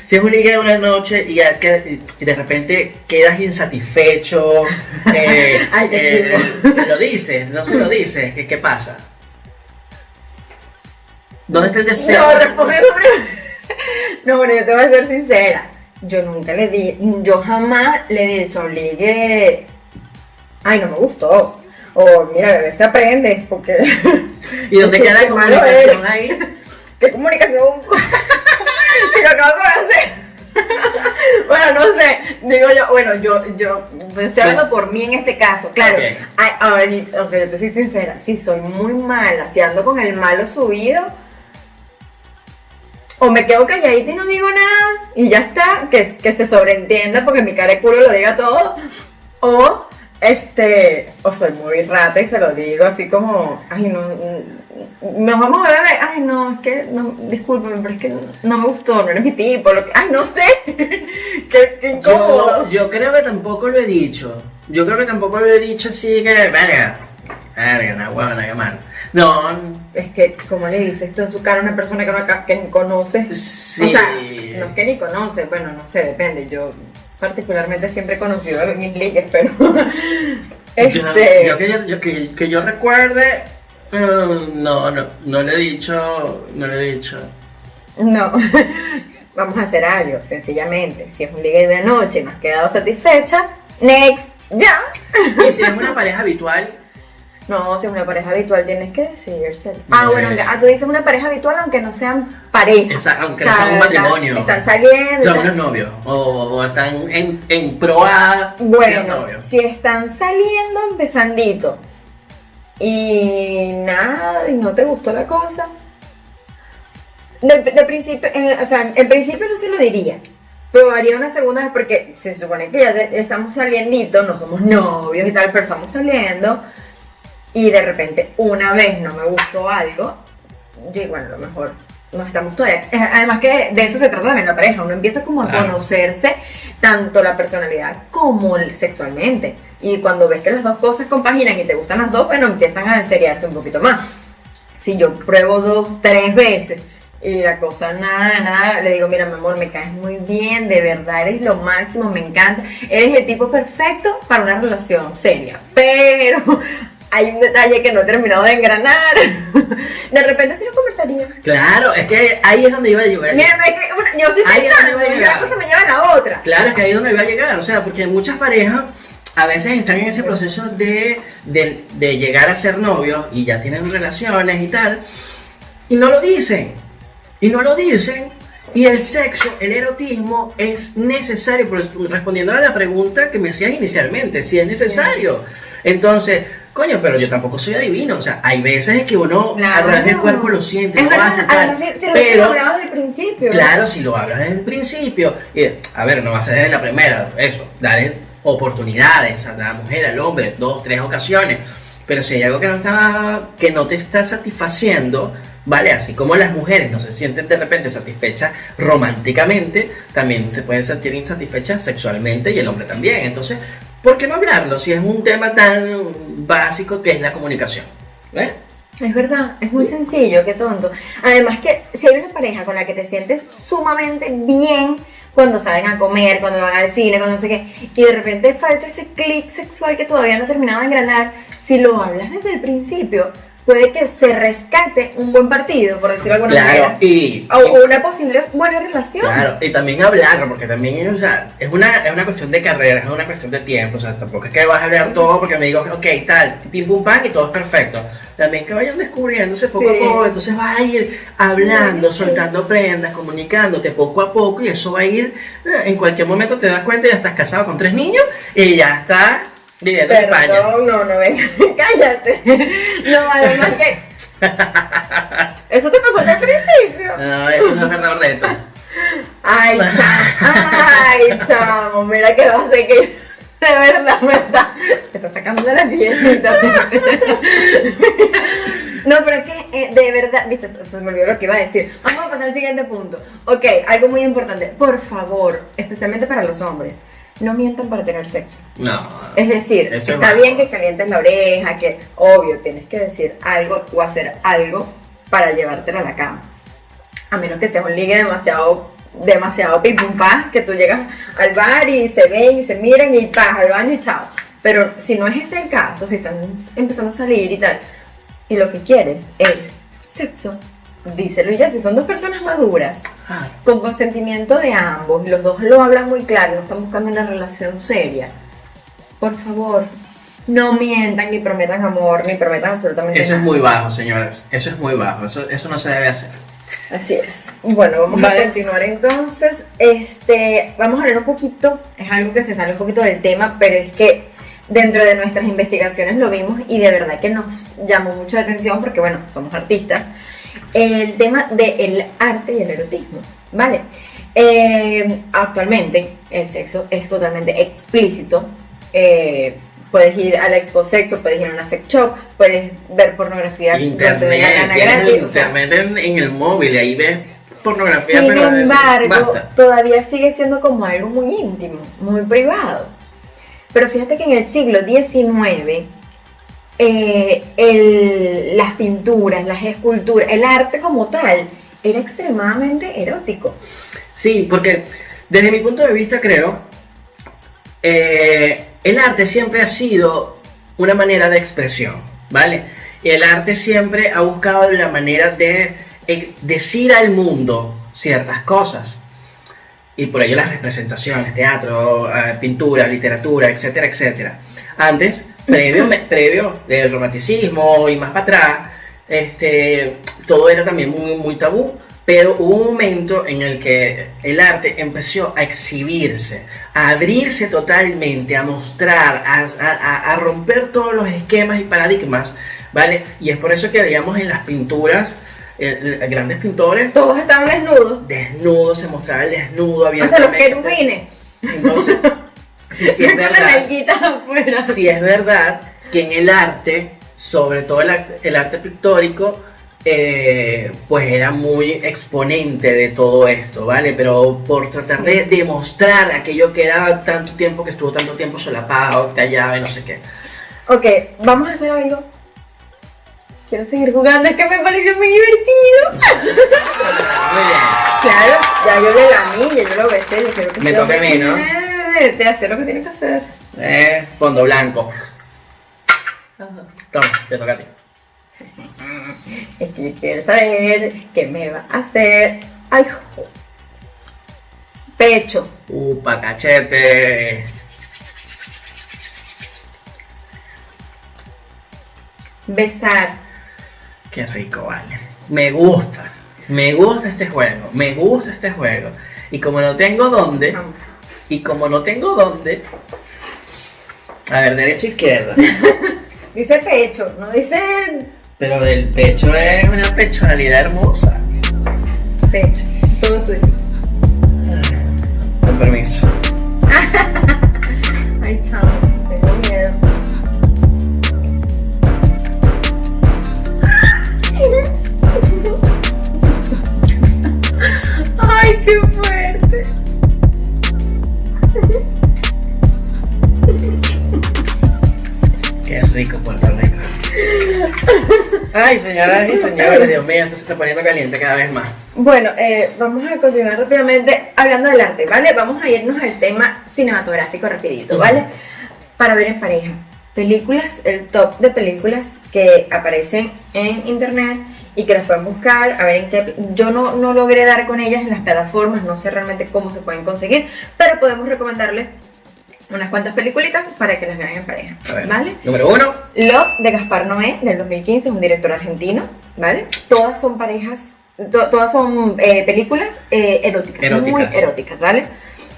Si es un ligue de una noche y, ya que- y de repente quedas insatisfecho, eh, Ay, eh, se lo dices, no se lo dices, ¿qué, qué pasa? ¿Dónde está el deseo? No, responde No, bueno, yo te voy a ser sincera. Yo nunca le di, yo jamás le he dicho, ligue, ay, no me gustó. O mira, vez se aprende, porque. ¿Y dónde queda la comunicación ahí? ¿Qué comunicación? que lo acabo de bueno, no sé, digo yo, bueno, yo, yo pues, estoy hablando por mí en este caso, claro. Ok. Ay, ahorita, yo te soy sincera, si soy muy mala, si ando con el malo subido, o me quedo calladita y no digo nada, y ya está, que, que se sobreentienda porque mi cara de culo lo diga todo, o este, o soy muy rata y se lo digo así como, ay, no, nos vamos a ver, ay, no, es que, no, discúlpame, pero es que no me gustó, no eres mi tipo, lo que, ay, no sé, qué, qué incómodo. Yo, yo creo que tampoco lo he dicho. Yo creo que tampoco lo he dicho así que, verga, verga, una huevona, qué mal. No, Es que, como le dices tú en su cara a una persona que no acá- que ni conoce, sí. o sea, no es que ni conoce, bueno, no sé, depende, yo particularmente siempre he conocido a mis ligues, pero, este, yo que, yo, yo- que, que yo recuerde, no, no, no le he dicho, no le he dicho. No, vamos a hacer algo, sencillamente. Si es un ligue de noche y no has quedado satisfecha, next, ya. Y si es una pareja habitual, No, si es una pareja habitual tienes que decidirse. Ah, bueno, ah, tú dices una pareja habitual aunque no sean pareja. esa- aunque O no sea, sea un matrimonio, Están, saliendo. son unos novios, o, o están en, en pro a ser Bueno, si están saliendo empezandito y nada, y no te gustó la cosa, de, principio, eh, o sea, en principio no se lo diría, pero haría una segunda vez porque se supone que ya estamos saliendito, no somos novios y tal, pero estamos saliendo y de repente una vez no me gustó algo, yo bueno, a lo mejor no estamos todavía. eh, Además que de eso se trata también la pareja. Uno empieza como a Claro. conocerse tanto la personalidad como sexualmente. Y cuando ves que las dos cosas compaginan y te gustan las dos, bueno, empiezan a enseriarse un poquito más. Si yo pruebo dos, tres veces y la cosa nada, nada, le digo, mira, mi amor, me caes muy bien, de verdad eres lo máximo, me encanta, eres el tipo perfecto para una relación seria. Pero hay un detalle que no he terminado de engranar. De repente sí lo conversaría. Claro, es que ahí es donde iba a llegar. Mira, es que, yo estoy Ahí es donde pensando, llegar. una cosa me lleva a la otra. Claro, es que ahí es donde iba a llegar, o sea, porque muchas parejas a veces están en ese proceso de, de, de llegar a ser novios y ya tienen relaciones y tal, y no lo dicen, y no lo dicen, y el sexo, el erotismo es necesario, respondiendo a la pregunta que me hacían inicialmente, si es necesario. Entonces, coño, pero yo tampoco soy adivino, o sea, hay veces en que uno a Claro. través del cuerpo lo siente, Es lo verdad, tal, si, si lo pero... desde el principio. Claro, si lo hablas desde el principio, y, a ver, no va a ser desde la primera, eso, darle oportunidades a la mujer, al hombre, dos, tres ocasiones. Pero si hay algo que no, está, que no te está satisfaciendo, ¿vale? Así como las mujeres no se sienten de repente satisfechas románticamente, también se pueden sentir insatisfechas sexualmente y el hombre también. Entonces, ¿por qué no hablarlo si es un tema tan básico que es la comunicación? ¿Eh? Es verdad, es muy sencillo, qué tonto. Además que si hay una pareja con la que te sientes sumamente bien cuando salen a comer, cuando van al cine, cuando no sé qué, y de repente falta ese clic sexual que todavía no terminaba de engranar, si lo hablas desde el principio, puede que se rescate un buen partido, por decirlo de alguna Claro, manera. y, O o una posible buena relación. Claro, y también hablarlo, porque también o sea, es, una, es una cuestión de carrera, es una cuestión de tiempo, o sea, tampoco es que vas a hablar todo porque me digo, ok, tal, pim pum pam y todo es perfecto. También que vayan descubriéndose poco Sí. a poco, entonces vas a ir hablando, Sí. soltando prendas, comunicándote poco a poco y eso va a ir, eh, en cualquier momento te das cuenta y ya estás casado con tres niños y ya estás viviendo en España. Perdón, no, no, venga, cállate. No, además que... Eso te pasó al principio. No, eso no es verdad. Ay, chamo, ay, chamo, mira que va a ser que de verdad me está, me está sacando de la piernita. No, pero es que eh, de verdad, viste, se se me olvidó lo que iba a decir. Vamos a pasar al siguiente punto. Ok, algo muy importante. Por favor, especialmente para los hombres, no mientan para tener sexo. No. Es decir, Eso está bien que calientes la oreja, que obvio tienes que decir algo o hacer algo para llevártela a la cama. A menos que sea un ligue demasiado, demasiado pim pum pam, que tú llegas al bar y se ven y se miran y vas al baño y chao. Pero si no es ese el caso, si están empezando a salir y tal, y lo que quieres es sexo, díselo y ya, si son dos personas maduras, Ah, con consentimiento de ambos y los dos lo hablan muy claro, no están buscando una relación seria. Por favor, no mientan ni prometan amor, ni prometan absolutamente Eso es nada. muy bajo, señoras. Eso es muy bajo. Eso, eso no se debe hacer. Así es. Bueno, vamos Vale. a continuar entonces. Este, vamos a hablar un poquito, es algo que se sale un poquito del tema, pero es que dentro de nuestras investigaciones lo vimos y de verdad que nos llamó mucho la atención porque, bueno, somos artistas. El tema del arte y el erotismo, ¿vale? Eh, actualmente el sexo es totalmente explícito. Eh, puedes ir a la expo sexo, puedes ir a una sex shop, puedes ver pornografía Internet, gratis, o sea, en, en el móvil y ahí ves pornografía, sin pero embargo, basta. todavía sigue siendo como algo muy íntimo, muy privado. Pero fíjate que en el siglo XIX, eh, las pinturas, las esculturas, el arte como tal, era extremadamente erótico. Sí, porque desde mi punto de vista creo, eh, el arte siempre ha sido una manera de expresión, ¿vale? Y el arte siempre ha buscado la manera de eh, decir al mundo ciertas cosas. Y por ello las representaciones, teatro, eh, pintura, literatura, etcétera, etcétera. Antes, previo, previo del romanticismo y más para atrás, este, todo era también muy, muy tabú, pero hubo un momento en el que el arte empezó a exhibirse, a abrirse totalmente, a mostrar, a, a- a- romper todos los esquemas y paradigmas, ¿vale? Y es por eso que veíamos en las pinturas, eh, eh, grandes pintores, Todos estaban desnudos, desnudo, se mostraba el desnudo hasta los abiertamente. querubines. Entonces, y si es verdad, nalguitas afuera. si es verdad que en el arte, sobre todo el arte, el arte pictórico, eh, pues era muy exponente de todo esto, ¿vale? Pero por tratar de demostrar aquello que era tanto tiempo, que estuvo tanto tiempo solapado, callado y no sé qué. Ok, vamos a hacer algo. Quiero seguir jugando, es que me pareció muy divertido. Muy bien. Claro, ya yo le gané, yo lo besé, yo quiero que Me toca a mí, ¿no? De, de hacer lo que tiene que hacer. Eh, fondo blanco. Toma, te toca a ti. Es que yo quiero saber qué me va a hacer. Ay, jo. Pecho. Upa, cachete. Besar. Qué rico, vale. Me gusta. Me gusta este juego. Me gusta este juego. Y como no tengo dónde. Y como no tengo dónde. A ver, derecha izquierda. Dice pecho, no dice Pero el pecho es una pechonalidad hermosa. pecho. Todo tuyo. Con permiso. Ay, chamo, tengo miedo. Ay, qué fuerte. Rico Puerto Rico. Ay, señoras y señores, Dios mío, esto se está poniendo caliente cada vez más. Bueno, eh, vamos a continuar rápidamente hablando del arte, ¿vale? Vamos a irnos al tema cinematográfico rapidito, ¿vale? Para ver en pareja. Películas, el top de películas que aparecen en internet y que las pueden buscar, a ver en qué... Yo no, no logré dar con ellas en las plataformas, no sé realmente cómo se pueden conseguir, pero podemos recomendarles unas cuantas peliculitas para que las vean en pareja, A ver. ¿vale? Número uno. Love de Gaspar Noé del 2015, es un director argentino, ¿vale? Todas son parejas, to- todas son eh, películas eh, eróticas, Eróticas. muy eróticas, ¿vale?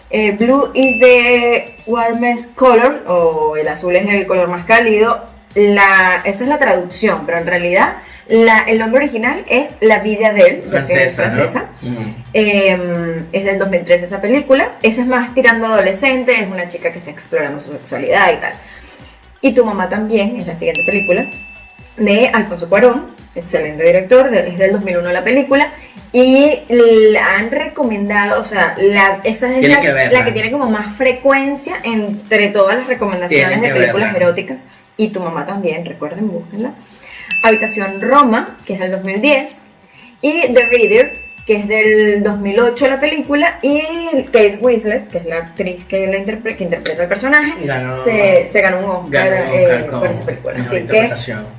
Eh, Blue is the warmest color, o el azul es el color más cálido. La, esa es la traducción, pero en realidad la- el nombre original es La vida de él, que es Francesa, francesa. Eh, es del 2013 esa película. Esa es más tirando adolescente, es una chica que está explorando su sexualidad y tal. Y tu mamá también, es la siguiente película, de Alfonso Cuarón, excelente director, de- es del 2001 la película. Y la han recomendado, o sea, la, esa es la que verla. la que tiene como más frecuencia entre todas las recomendaciones Tienen de películas verla. eróticas. Y tu mamá también, recuerden, búsquenla. Habitación Roma, que es del 2010. Y The Reader, que es del 2008 la película. Y Kate Winslet, que es la actriz que, la interpre- que interpreta el personaje, Ganó- se, se ganó un Oscar, ganó eh, por esa película. Así que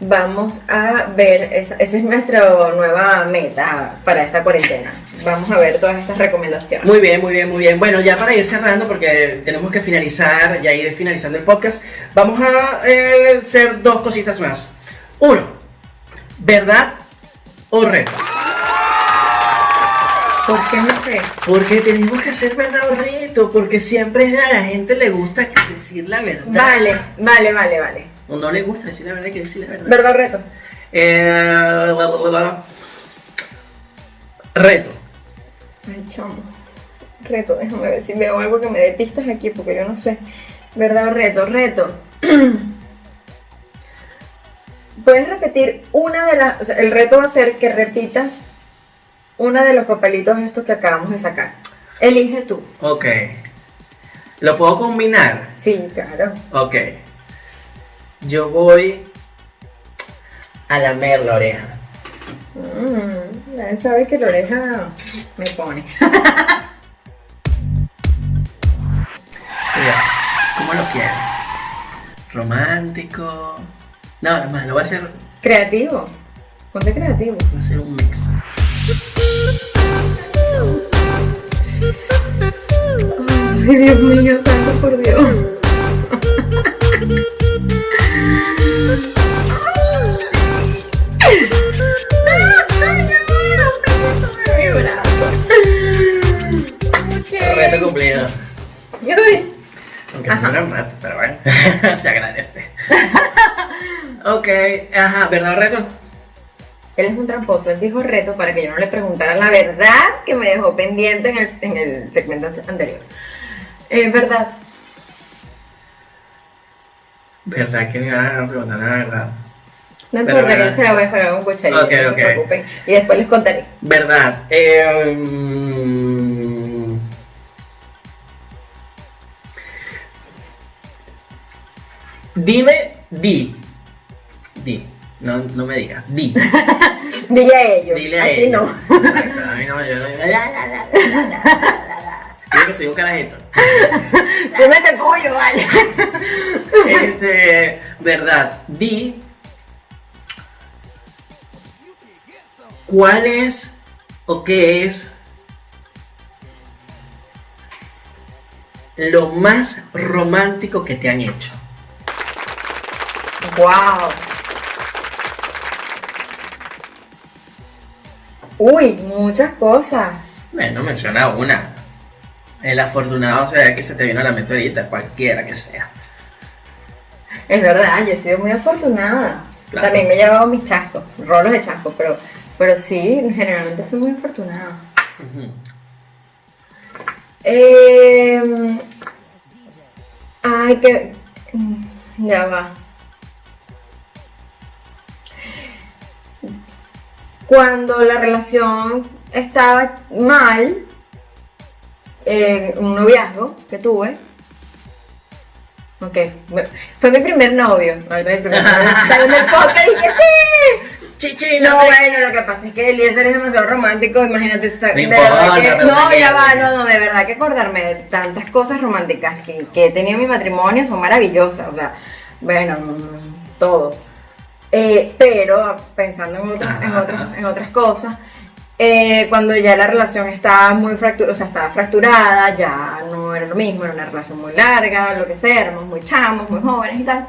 vamos a ver, esa, esa es nuestra nueva meta para esta cuarentena. Vamos a ver todas estas recomendaciones. Muy bien, muy bien, muy bien. Bueno, ya para ir cerrando, porque tenemos que finalizar, ya ir finalizando el podcast, vamos a eh, hacer dos cositas más. Uno, ¿verdad o reto? ¿Por qué no sé? Porque tenemos que hacer verdad o reto, porque siempre a la gente le gusta decir la verdad. Vale, vale, vale, vale. O no le gusta decir la verdad, hay que decir la verdad. ¿Verdad o reto? Eh, bla, bla, bla. Reto. Ay, chamo. Reto, déjame ver si veo algo que me dé pistas aquí, porque yo no sé. ¿Verdad o reto? Reto. Puedes repetir una de las. O sea, el reto va a ser que repitas una de los papelitos estos que acabamos de sacar. Elige tú. Ok. ¿Lo puedo combinar? Sí, claro. Ok. Yo voy a lamer la oreja. Mm, nadie sabe que la oreja me pone. Cuidado. ¿Cómo lo quieres? ¿Romántico? No, además, lo voy a hacer, Creativo. Ponte creativo. voy a hacer un mix. Ay, Dios mío, santo por Dios. Reto cumplido. Aunque Ajá. un rato, pero bueno, se agradece. ok, ajá, ¿verdad reto? Él es un tramposo, él dijo reto para que yo no le preguntara la verdad que me dejó pendiente en el, en el segmento anterior. Es verdad. ¿Verdad que me iban a preguntar la verdad? No importa, yo se la voy a sacar con cucharilla, Ok, no ok. se preocupen. Y después les contaré. Verdad. Eh, mm, dime, di. Di. No, no me digas. Di. Dile a ellos. Dile a ti ella. no. Exacto. A mí no, yo no. La, la, la. Dile que soy un carajito. El pollo, vale. Este, verdad. Di. ¿Cuál es o qué es lo más romántico que te han hecho? Wow. Uy, muchas cosas. Bueno, menciona una. El afortunado sea que se te vino a la mente ahorita, cualquiera que sea. Es verdad, yo he sido muy afortunada. Claro. También me he llevado mis chascos, rolos de chascos, pero, pero sí, generalmente fui muy afortunada. Eh, ay, que. mm, Ya va. Cuando la relación estaba mal, un noviazgo que tuve. Ok, fue mi primer novio. ay, Mi primer novio. Podcast y dije, ¡sí! Chichi, No, bueno, lo que pasa es que Eliezer es demasiado romántico, imagínate, de verdad que, no, ya va, no, no, de verdad que acordarme de tantas cosas románticas que, que he tenido en mi matrimonio son maravillosas, o sea, bueno, mm, todo. Eh, pero pensando en otras, en otras, en otras cosas, eh, cuando ya la relación estaba muy fracturada, o sea, estaba fracturada, ya no era lo mismo, era una relación muy larga, lo que sea, éramos muy chamos, muy jóvenes y tal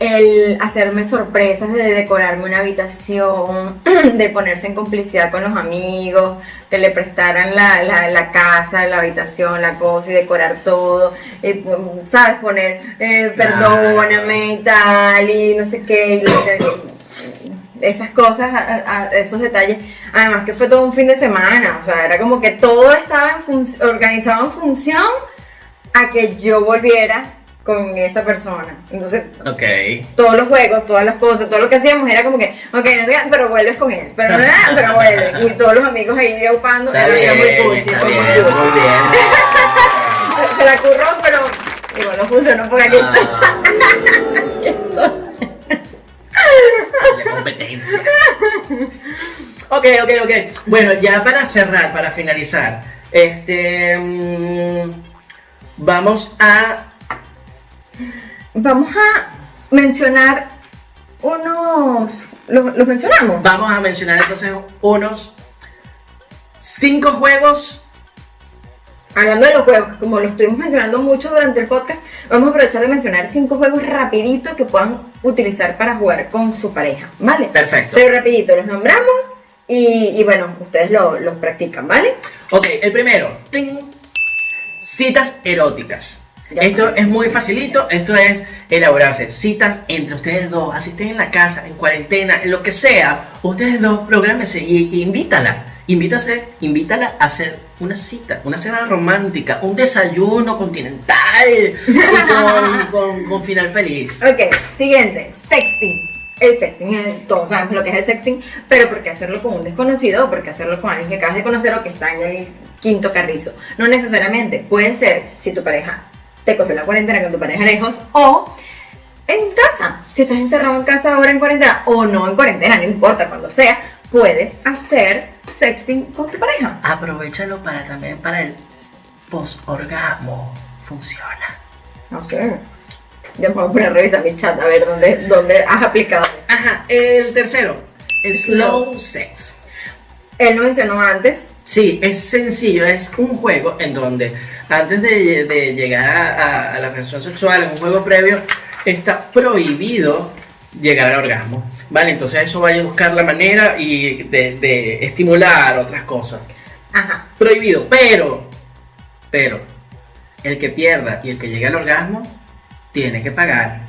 el hacerme sorpresas de decorarme una habitación, de ponerse en complicidad con los amigos, que le prestaran la, la, la casa, la habitación, la cosa y decorar todo, y, mm, ¿sabes? Poner eh, perdóname y tal, y no sé qué, esas cosas, a- a- esos detalles. Además que fue todo un fin de semana, o sea, era como que todo estaba en organizado en función a que yo volviera con esa persona. Entonces, todos los juegos, todas las cosas, todo lo que hacíamos era como que, ok, pero vuelves con él, pero no, pero vuelves. Y todos los amigos ahí ocupando, Está era, muy cool, sí, está fue muy bien, cool. muy bien. Se la curró, pero igual no funcionó por aquí. Ah. La competencia. Ok, ok, ok. Bueno, ya para cerrar, para finalizar, este. mm, vamos a. Vamos a mencionar unos, ¿los, los mencionamos? Vamos a mencionar entonces unos cinco juegos. Hablando de los juegos, como lo estuvimos mencionando mucho durante el podcast, vamos a aprovechar de mencionar cinco juegos rapidito que puedan utilizar para jugar con su pareja, ¿vale? Perfecto. Pero rapidito, los nombramos y, y bueno, ustedes lo- los practican, ¿vale? Ok, el primero. ting. Citas eróticas. Esto es muy facilito, esto es elaborarse citas entre ustedes dos, así estén en la casa, en cuarentena, en lo que sea, ustedes dos prográmense y, y invítala, invítase, invítala a hacer una cita, una cena romántica, un desayuno continental con, con- con final feliz. Ok, siguiente, sexting. El sexting, eh, todos sabemos lo que es el sexting, pero ¿por qué hacerlo con un desconocido o por qué hacerlo con alguien que acabas de conocer o que está en el quinto carrizo? No necesariamente, puede ser si tu pareja te cogió la cuarentena con tu pareja lejos o en casa. Si estás encerrado en casa ahora en cuarentena o no en cuarentena, no importa cuando sea, puedes hacer sexting con tu pareja. Aprovechalo para también para el post-orgasmo. Funciona. No sé. Ya me voy a poner a revisar mi chat a ver dónde, dónde has aplicado. Ajá, el tercero, slow sex. Él lo mencionó antes, Sí, es sencillo, es un juego en donde antes de, de llegar a, a- a la relación sexual, en un juego previo, está prohibido llegar al orgasmo. Vale, entonces eso vaya a buscar la manera y de, de estimular otras cosas. Ajá. Prohibido, pero, pero, el que pierda y el que llegue al orgasmo, tiene que pagar.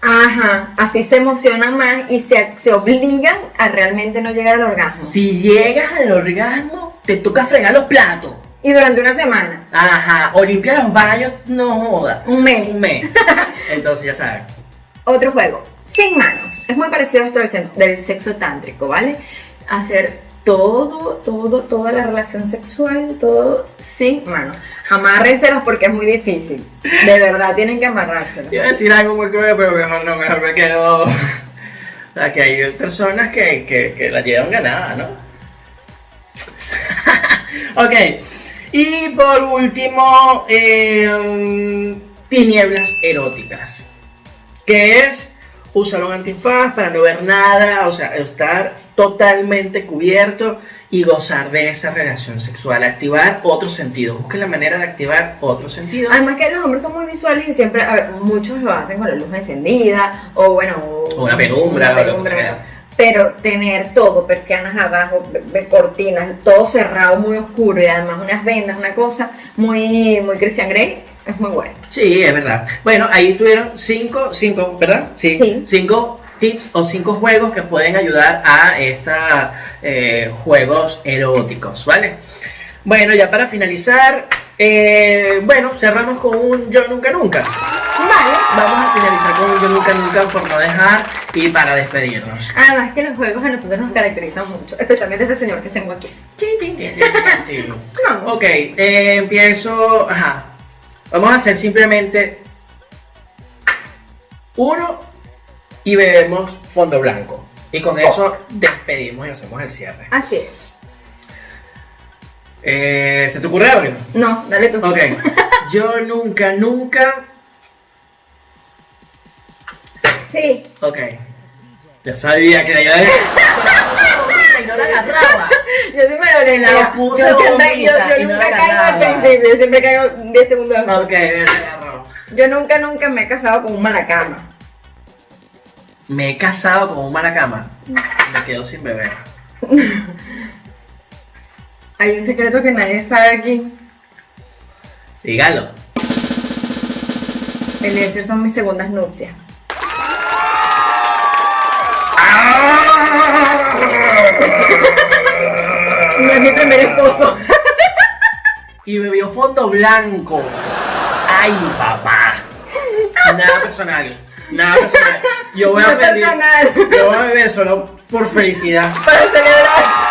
Ajá. Así se emocionan más y se, se obligan a realmente no llegar al orgasmo. Si llegas al orgasmo, te toca fregar los platos. Y durante una semana, Ajá, o limpiar los baños, no joda. un mes. Un mes. Entonces ya saben. Otro juego. sin manos. Es muy parecido a esto del, sexo tántrico, ¿vale? Hacer todo, todo, toda la relación sexual, todo sin manos. Amárrenselos porque es muy difícil. De verdad, tienen que amarrárselos. A decir algo muy cruel, pero mejor no, mejor me quedo. O sea, que hay personas que, que, que la llevan ganada, ¿no? ok. Y por último, eh, tinieblas eróticas. Que es usar un antifaz para no ver nada, o sea, estar totalmente cubierto y gozar de esa relación sexual. Activar otro sentido. Busquen la manera de activar otro sentido. Además que los hombres son muy visuales y siempre, a ver, muchos lo hacen con la luz encendida o bueno, O una penumbra, una o lo que sea. Pero tener todo, persianas abajo, cortinas, todo cerrado, muy oscuro y además unas vendas, una cosa muy, muy Christian Grey, es muy bueno. Sí, es verdad. Bueno, ahí tuvieron cinco, cinco, ¿verdad? Sí. Sí. Cinco tips o cinco juegos que pueden ayudar a estos juegos eróticos, ¿vale? Bueno, ya para finalizar, eh, bueno, cerramos con un yo nunca nunca. Vale. Vamos a finalizar con un yo nunca nunca por no dejar y para despedirnos. Además que los juegos a nosotros nos caracterizan mucho, especialmente este señor que tengo aquí. Sí. No. Ok, eh, empiezo. Ajá. Vamos a hacer simplemente uno y bebemos fondo blanco. Y con eso despedimos y hacemos el cierre. Así es. Eh, ¿Se te ocurre algo? No, dale tú. Ok. Yo nunca, nunca. Sí. Ok. Ya sabía que la idea de. Ignora la traba. Yo siempre lo Yo puse siempre, yo, yo y no nunca la caigo al principio, yo siempre caigo 10 segundos después. Ok, agarró. Yo nunca, nunca me he casado con un malacama. Me he casado con un malacama. Me quedo sin beber. Hay un secreto que nadie sabe aquí. Dígalo. Eliezer son mis segundas nupcias. No es mi primer esposo. Y bebió fondo blanco. Ay, papá. Nada personal. Nada personal. Yo voy a No personal. Yo voy a beber solo por felicidad. Para celebrar.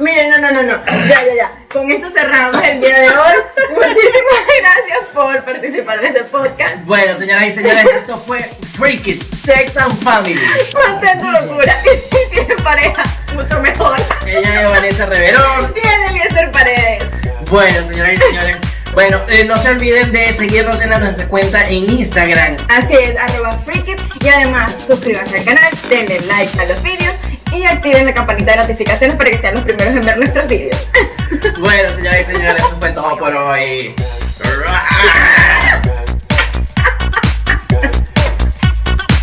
Miren, no, no, no, no. Ya, ya, ya. Con esto cerramos el día de hoy. Muchísimas gracias por participar de este podcast. Bueno, señoras y señores, esto fue Freak It, Sex and Family. Mantén tu locura. Y si tienes pareja, mucho mejor. Ella es Vanessa Reverón. Tiene Eliezer Paredes. Bueno, señoras y señores. Bueno, eh, no se olviden de seguirnos en nuestra cuenta en Instagram. Así es, arroba freakit y además suscríbanse al canal, denle like a los vídeos y activen la campanita de notificaciones para que sean los primeros en ver nuestros vídeos. Bueno, señoras y señores, eso fue todo por hoy.